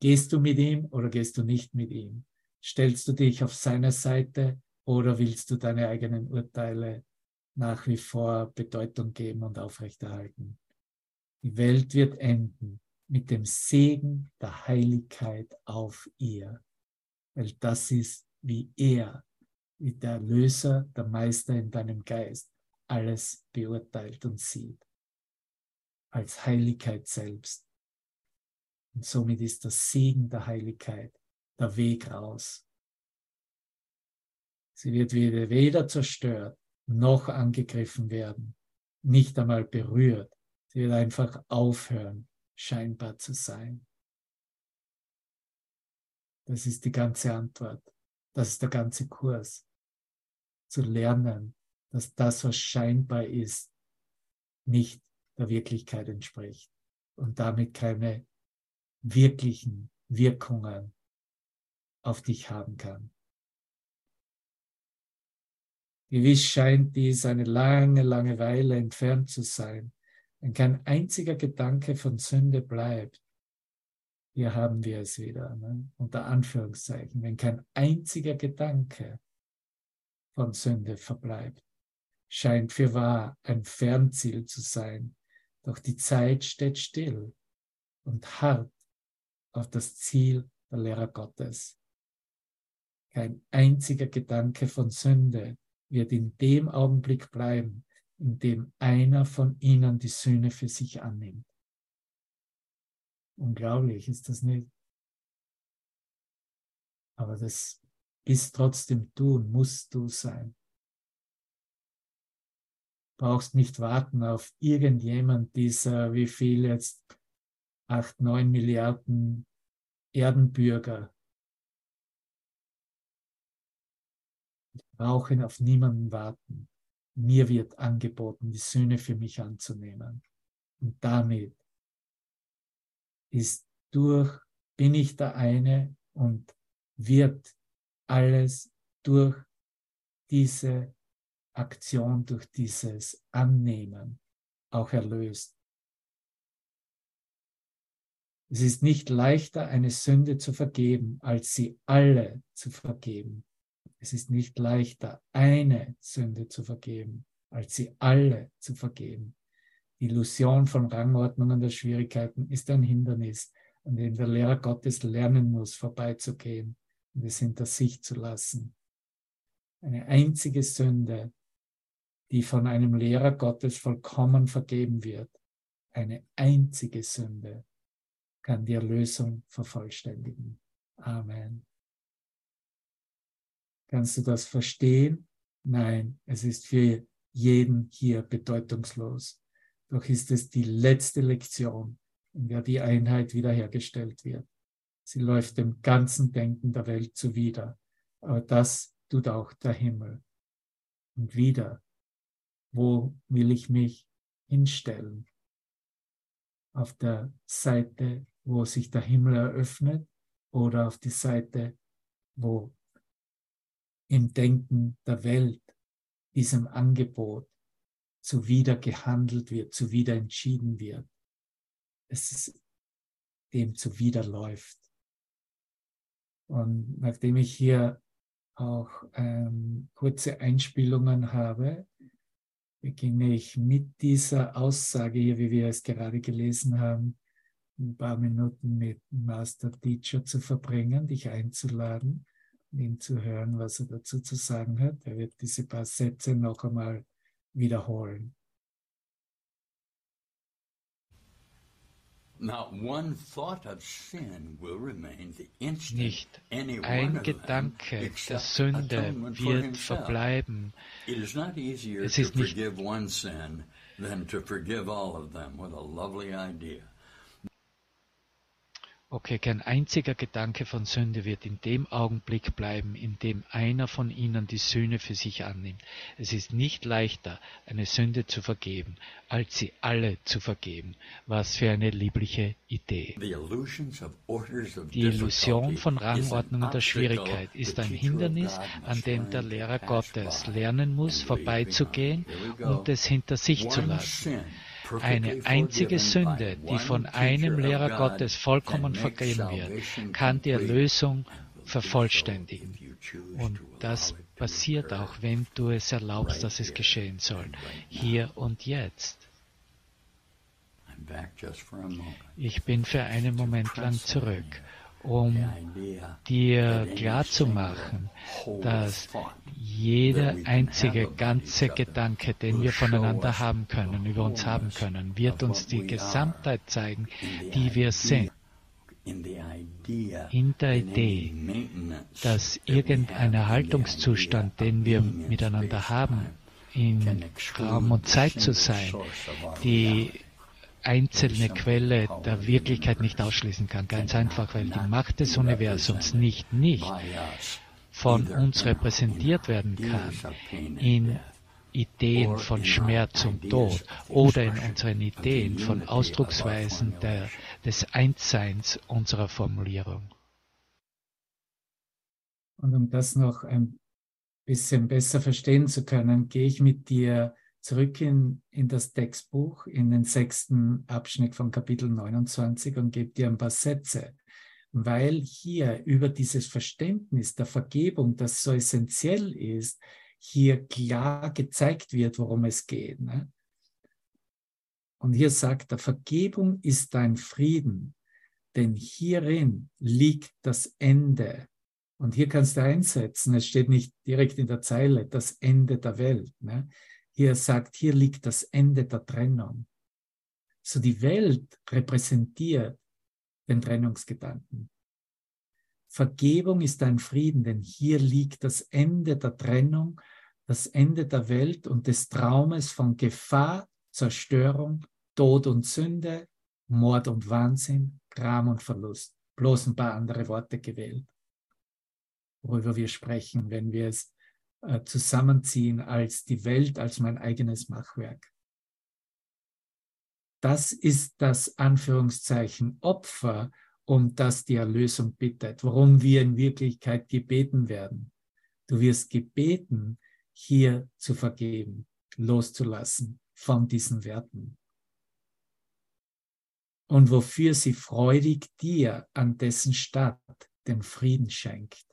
Gehst du mit ihm oder gehst du nicht mit ihm? Stellst du dich auf seine Seite oder willst du deine eigenen Urteile nach wie vor Bedeutung geben und aufrechterhalten? Die Welt wird enden mit dem Segen der Heiligkeit auf ihr, weil das ist, wie er wie der Erlöser, der Meister in deinem Geist alles beurteilt und sieht. Als Heiligkeit selbst. Und somit ist das Segen der Heiligkeit der Weg raus. Sie wird weder zerstört noch angegriffen werden, nicht einmal berührt. Sie wird einfach aufhören, scheinbar zu sein. Das ist die ganze Antwort. Das ist der ganze Kurs. Zu lernen, dass das, was scheinbar ist, nicht der Wirklichkeit entspricht und damit keine wirklichen Wirkungen auf dich haben kann. Gewiss scheint dies eine lange, lange Weile entfernt zu sein, wenn kein einziger Gedanke von Sünde bleibt. Hier haben wir es wieder, ne? unter Anführungszeichen, wenn kein einziger Gedanke von Sünde verbleibt, scheint für wahr ein Fernziel zu sein, doch die Zeit steht still und hart auf das Ziel der Lehrer Gottes. Kein einziger Gedanke von Sünde wird in dem Augenblick bleiben, in dem einer von ihnen die Sühne für sich annimmt. Unglaublich ist das nicht. Aber das ist trotzdem tun, musst du sein. Brauchst nicht warten auf irgendjemand dieser, wie viel jetzt, acht, neun Milliarden Erdenbürger, brauchen auf niemanden warten. Mir wird angeboten, die Söhne für mich anzunehmen. Und damit ist durch, bin ich der eine und wird alles durch diese Aktion, durch dieses Annehmen auch erlöst. Es ist nicht leichter, eine Sünde zu vergeben, als sie alle zu vergeben. Es ist nicht leichter, eine Sünde zu vergeben, als sie alle zu vergeben. Die Illusion von Rangordnungen der Schwierigkeiten ist ein Hindernis, an dem der Lehrer Gottes lernen muss, vorbeizugehen und es hinter sich zu lassen. Eine einzige Sünde, die von einem Lehrer Gottes vollkommen vergeben wird, eine einzige Sünde kann die Erlösung vervollständigen. Amen. Kannst du das verstehen? Nein, es ist für jeden hier bedeutungslos. Doch ist es die letzte Lektion, in der die Einheit wiederhergestellt wird. Sie läuft dem ganzen Denken der Welt zuwider. Aber das tut auch der Himmel. Und wieder, wo will ich mich hinstellen? Auf der Seite, wo sich der Himmel eröffnet oder auf die Seite, wo im Denken der Welt diesem Angebot zuwider gehandelt wird, zuwider entschieden wird, es ist dem zuwiderläuft. Und nachdem ich hier auch ähm, kurze Einspielungen habe, beginne ich mit dieser Aussage hier, wie wir es gerade gelesen haben, ein paar Minuten mit Master Teacher zu verbringen, dich einzuladen, ihn zu hören, was er dazu zu sagen hat. Er wird diese paar Sätze noch einmal wiederholen. Nicht ein Gedanke der Sünde wird verbleiben. Es ist nicht Okay, kein einziger Gedanke von Sünde wird in dem Augenblick bleiben, in dem einer von ihnen die Sühne für sich annimmt. Es ist nicht leichter, eine Sünde zu vergeben, als sie alle zu vergeben. Was für eine liebliche Idee. Die Illusion von Rangordnungen der Schwierigkeit ist ein Hindernis, an dem der Lehrer Gottes lernen muss, vorbeizugehen und es hinter sich zu lassen. Eine einzige Sünde, die von einem Lehrer Gottes vollkommen vergeben wird, kann die Erlösung vervollständigen. Und das passiert auch, wenn du es erlaubst, dass es geschehen soll. Hier und jetzt. Ich bin für einen Moment lang zurück um dir klarzumachen, dass jeder einzige ganze Gedanke, den wir voneinander haben können, über uns haben können, wird uns die Gesamtheit zeigen, die wir sind. In der Idee, dass irgendein Erhaltungszustand, den wir miteinander haben, in Raum und Zeit zu sein, die einzelne Quelle der Wirklichkeit nicht ausschließen kann. Ganz einfach, weil die Macht des Universums nicht nicht von uns repräsentiert werden kann in Ideen von Schmerz und Tod oder in unseren Ideen von Ausdrucksweisen der, des Einsseins unserer Formulierung. Und um das noch ein bisschen besser verstehen zu können, gehe ich mit dir zurück in, in das Textbuch, in den sechsten Abschnitt von Kapitel 29 und gebe dir ein paar Sätze, weil hier über dieses Verständnis der Vergebung, das so essentiell ist, hier klar gezeigt wird, worum es geht. Ne? Und hier sagt er, Vergebung ist dein Frieden, denn hierin liegt das Ende. Und hier kannst du einsetzen, es steht nicht direkt in der Zeile, das Ende der Welt. Ne? Hier sagt, hier liegt das Ende der Trennung. So die Welt repräsentiert den Trennungsgedanken. Vergebung ist ein Frieden, denn hier liegt das Ende der Trennung, das Ende der Welt und des Traumes von Gefahr, Zerstörung, Tod und Sünde, Mord und Wahnsinn, Gram und Verlust. Bloß ein paar andere Worte gewählt, worüber wir sprechen, wenn wir es äh, zusammenziehen als die Welt, als mein eigenes Machwerk. Das ist das Anführungszeichen Opfer, um das die Erlösung bittet, worum wir in Wirklichkeit gebeten werden. Du wirst gebeten, hier zu vergeben, loszulassen von diesen Werten. Und wofür sie freudig dir an dessen Stadt den Frieden schenkt.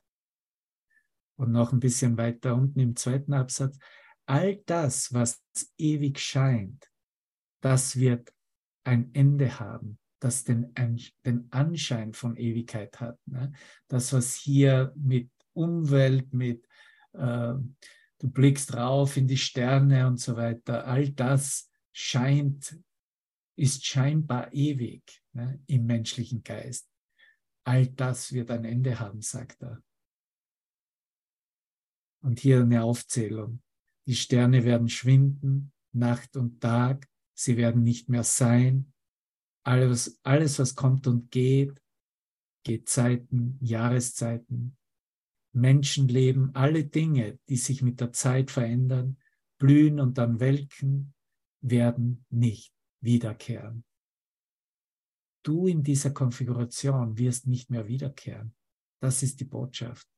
Und noch ein bisschen weiter unten im zweiten Absatz, all das, was ewig scheint, das wird ein Ende haben das den, den Anschein von Ewigkeit hat. Ne? Das, was hier mit Umwelt, mit äh, du blickst rauf in die Sterne und so weiter, all das scheint, ist scheinbar ewig ne, im menschlichen Geist. All das wird ein Ende haben, sagt er. Und hier eine Aufzählung. Die Sterne werden schwinden, Nacht und Tag, sie werden nicht mehr sein, alles, alles, was kommt und geht, geht Zeiten, Jahreszeiten, Menschenleben, alle Dinge, die sich mit der Zeit verändern, blühen und dann welken, werden nicht wiederkehren. Du in dieser Konfiguration wirst nicht mehr wiederkehren. Das ist die Botschaft.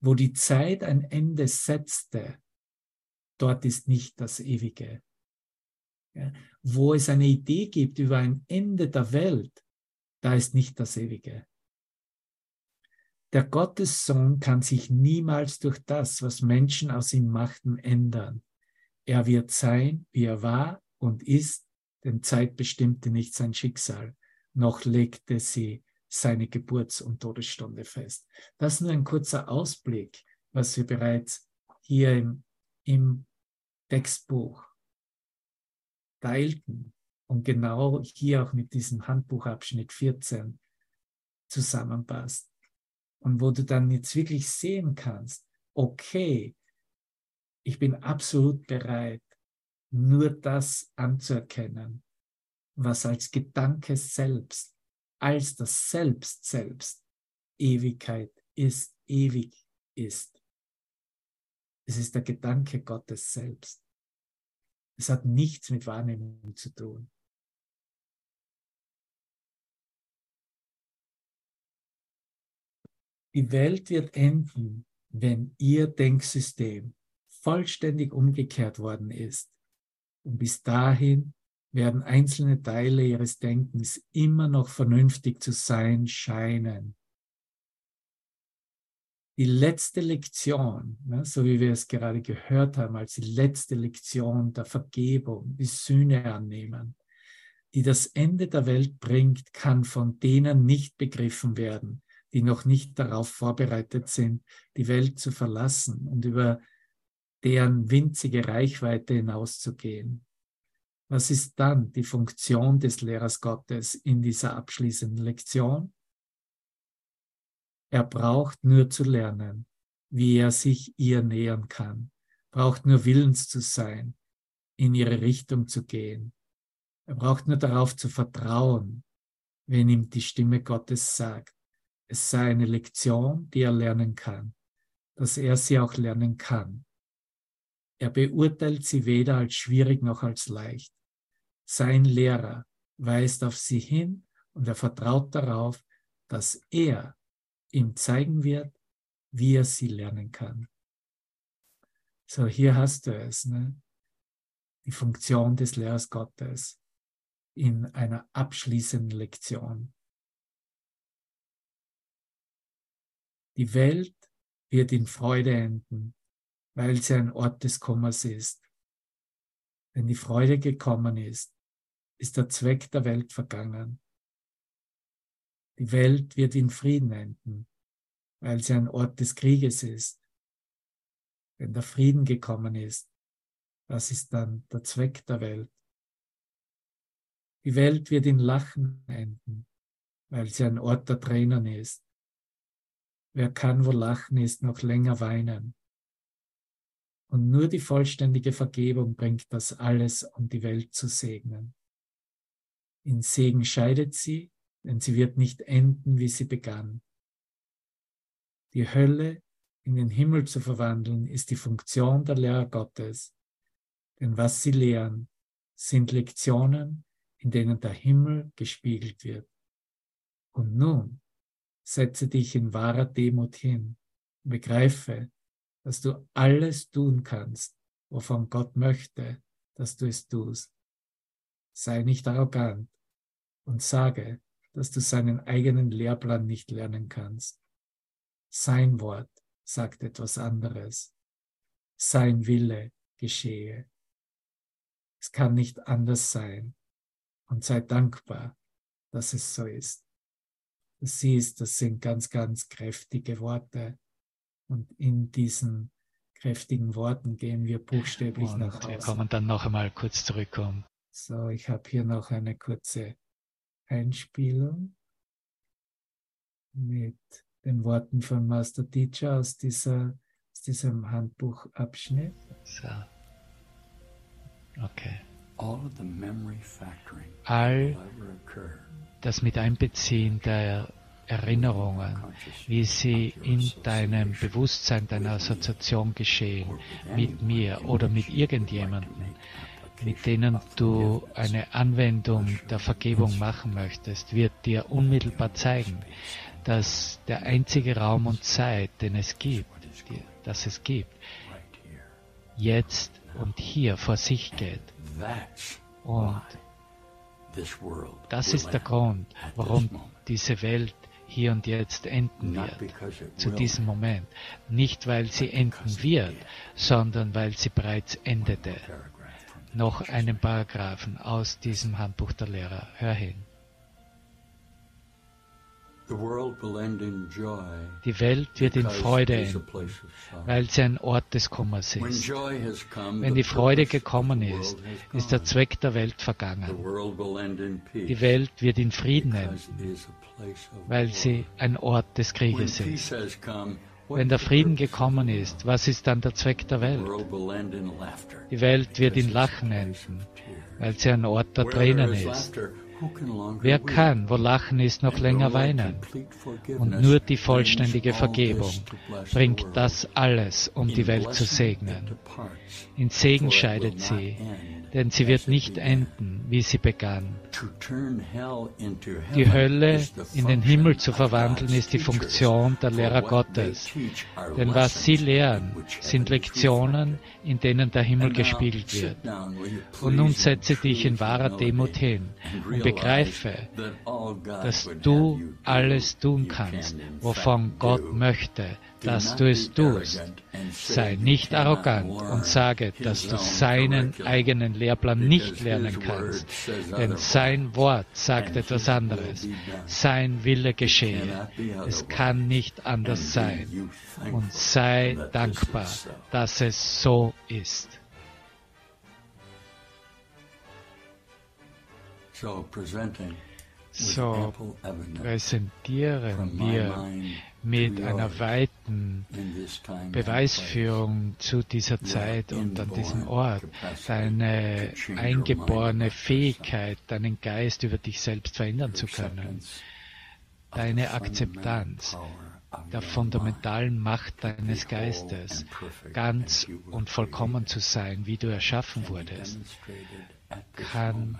Wo die Zeit ein Ende setzte, dort ist nicht das Ewige ja, wo es eine Idee gibt über ein Ende der Welt, da ist nicht das Ewige. Der Gottessohn kann sich niemals durch das, was Menschen aus ihm machten, ändern. Er wird sein, wie er war und ist, denn Zeit bestimmte nicht sein Schicksal, noch legte sie seine Geburts- und Todesstunde fest. Das ist nur ein kurzer Ausblick, was wir bereits hier im, im Textbuch teilten und genau hier auch mit diesem Handbuchabschnitt 14 zusammenpasst. Und wo du dann jetzt wirklich sehen kannst, okay, ich bin absolut bereit, nur das anzuerkennen, was als Gedanke selbst, als das Selbst selbst Ewigkeit ist, ewig ist. Es ist der Gedanke Gottes selbst. Es hat nichts mit Wahrnehmung zu tun. Die Welt wird enden, wenn ihr Denksystem vollständig umgekehrt worden ist. Und bis dahin werden einzelne Teile ihres Denkens immer noch vernünftig zu sein scheinen die letzte Lektion, ne, so wie wir es gerade gehört haben, als die letzte Lektion der Vergebung, die Sühne annehmen, die das Ende der Welt bringt, kann von denen nicht begriffen werden, die noch nicht darauf vorbereitet sind, die Welt zu verlassen und über deren winzige Reichweite hinauszugehen. Was ist dann die Funktion des Lehrers Gottes in dieser abschließenden Lektion? Er braucht nur zu lernen, wie er sich ihr nähern kann, braucht nur willens zu sein, in ihre Richtung zu gehen. Er braucht nur darauf zu vertrauen, wenn ihm die Stimme Gottes sagt, es sei eine Lektion, die er lernen kann, dass er sie auch lernen kann. Er beurteilt sie weder als schwierig noch als leicht. Sein Lehrer weist auf sie hin und er vertraut darauf, dass er ihm zeigen wird, wie er sie lernen kann. So, hier hast du es, ne? die Funktion des Lehrers Gottes in einer abschließenden Lektion. Die Welt wird in Freude enden, weil sie ein Ort des Kummers ist. Wenn die Freude gekommen ist, ist der Zweck der Welt vergangen. Die Welt wird in Frieden enden, weil sie ein Ort des Krieges ist. Wenn der Frieden gekommen ist, was ist dann der Zweck der Welt? Die Welt wird in Lachen enden, weil sie ein Ort der Tränen ist. Wer kann, wo Lachen ist, noch länger weinen? Und nur die vollständige Vergebung bringt das alles, um die Welt zu segnen. In Segen scheidet sie, denn sie wird nicht enden, wie sie begann. Die Hölle in den Himmel zu verwandeln, ist die Funktion der Lehrer Gottes. Denn was sie lehren, sind Lektionen, in denen der Himmel gespiegelt wird. Und nun setze dich in wahrer Demut hin begreife, dass du alles tun kannst, wovon Gott möchte, dass du es tust. Sei nicht arrogant und sage, dass du seinen eigenen Lehrplan nicht lernen kannst. Sein Wort sagt etwas anderes. Sein Wille geschehe. Es kann nicht anders sein. Und sei dankbar, dass es so ist. Du siehst, das sind ganz, ganz kräftige Worte. Und in diesen kräftigen Worten gehen wir buchstäblich Und nach Hause. wir kommen dann noch einmal kurz zurückkommen. So, ich habe hier noch eine kurze Einspielung mit den Worten von Master Teacher aus, dieser, aus diesem Handbuchabschnitt. So. Okay. All of the memory factoring All will ever occur das Miteinbeziehen der Erinnerungen, wie sie in deinem Bewusstsein, deiner Assoziation geschehen, mit mir oder mit irgendjemandem, mit denen du eine Anwendung der Vergebung machen möchtest, wird dir unmittelbar zeigen, dass der einzige Raum und Zeit, den es gibt, dass es gibt, jetzt und hier vor sich geht. Und das ist der Grund, warum diese Welt hier und jetzt enden wird. Zu diesem Moment. Nicht, weil sie enden wird, sondern weil sie bereits endete. Noch einen Paragraphen aus diesem Handbuch der Lehrer. Hör hin. Die Welt wird in Freude enden, weil sie ein Ort des Kummers ist. Wenn die Freude gekommen ist, ist der. Zweck der Welt vergangen. Die Welt wird in Frieden enden, weil sie ein Ort des Krieges ist. Wenn der Frieden gekommen ist, was ist dann der Zweck der? Welt? Die Welt wird in Lachen enden, weil sie ein Ort der Tränen is ist. Wer kann, wo Lachen ist, noch länger weinen? Und nur die vollständige Vergebung bringt das alles, um die Welt zu segnen. In Segen scheidet sie, denn sie wird nicht enden, wie sie begann. Die Hölle in den Himmel zu verwandeln ist die Funktion der Lehrer Gottes. Denn was sie lehren, sind Lektionen, in denen der Himmel gespiegelt wird. Und nun setze dich in wahrer Demut hin und begreife, dass du alles tun kannst, wovon Gott möchte, dass du es tust. Sei nicht arrogant und sage, dass du seinen eigenen Lehrplan nicht lernen kannst, denn sein Wort sagt etwas anderes. Sein Wille geschehe. Es kann nicht anders sein. Und sei dankbar, dass es so ist. So präsentieren wir mit einer weiten Beweisführung zu dieser Zeit und an diesem Ort. Deine eingeborene Fähigkeit, deinen Geist über dich selbst verändern zu können, deine Akzeptanz der fundamentalen Macht deines Geistes, ganz und vollkommen zu sein, wie du erschaffen wurdest, kann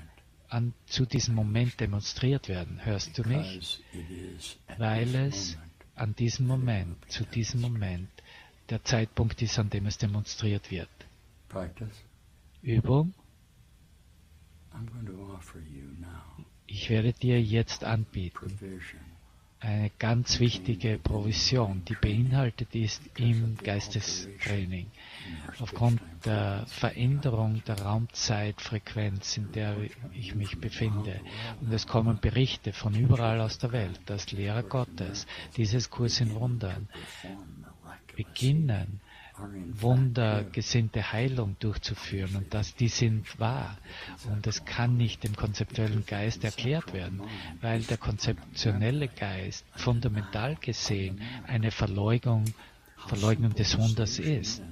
an, zu diesem Moment demonstriert werden. Hörst du mich? Weil es an diesem Moment, zu diesem Moment, der Zeitpunkt ist, an dem es demonstriert wird. Übung. Ich werde dir jetzt anbieten eine ganz wichtige Provision, die beinhaltet ist im Geistestraining. Aufgrund der Veränderung der Raumzeitfrequenz, in der ich mich befinde, und es kommen Berichte von überall aus der Welt, dass Lehrer Gottes dieses Kurs in Wundern beginnen, wundergesinnte Heilung durchzuführen und dass die sind wahr. Und es kann nicht dem konzeptuellen Geist erklärt werden, weil der konzeptionelle Geist fundamental gesehen eine Verleugnung, Verleugnung des Wunders ist.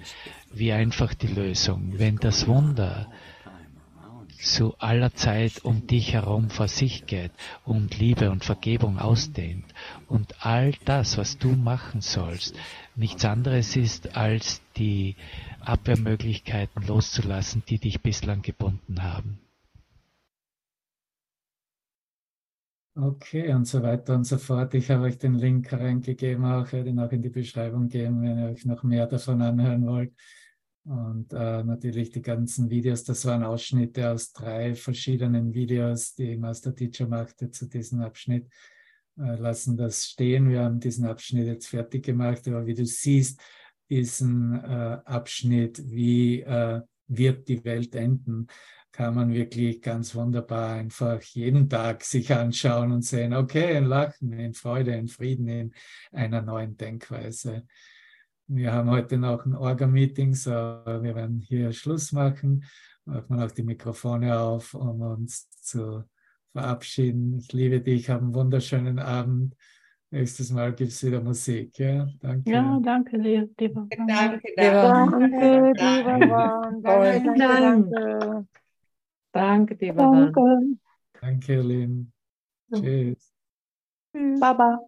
Wie einfach die Lösung. Wenn das Wunder zu aller Zeit um dich herum vor sich geht und Liebe und Vergebung ausdehnt und all das, was du machen sollst, nichts anderes ist, als die Abwehrmöglichkeiten loszulassen, die dich bislang gebunden haben. Okay, und so weiter und so fort. Ich habe euch den Link reingegeben, auch werde ihn auch in die Beschreibung geben, wenn ihr euch noch mehr davon anhören wollt. Und äh, natürlich die ganzen Videos, das waren Ausschnitte aus drei verschiedenen Videos, die Master Teacher machte zu diesem Abschnitt. Äh, lassen das stehen. Wir haben diesen Abschnitt jetzt fertig gemacht, aber wie du siehst, diesen äh, Abschnitt, wie äh, wird die Welt enden, kann man wirklich ganz wunderbar einfach jeden Tag sich anschauen und sehen, okay, in Lachen, in Freude, in Frieden, in einer neuen Denkweise. Wir haben heute noch ein Orga-Meeting, so wir werden hier Schluss machen. Machen wir auch die Mikrofone auf, um uns zu verabschieden. Ich liebe dich, hab einen wunderschönen Abend. Nächstes Mal gibt es wieder Musik. Ja, danke. Ja, danke, lieber. Danke, Danke, danke. lieber. Danke, danke. Danke, lieber. Danke, Lynn. Tschüss. Baba.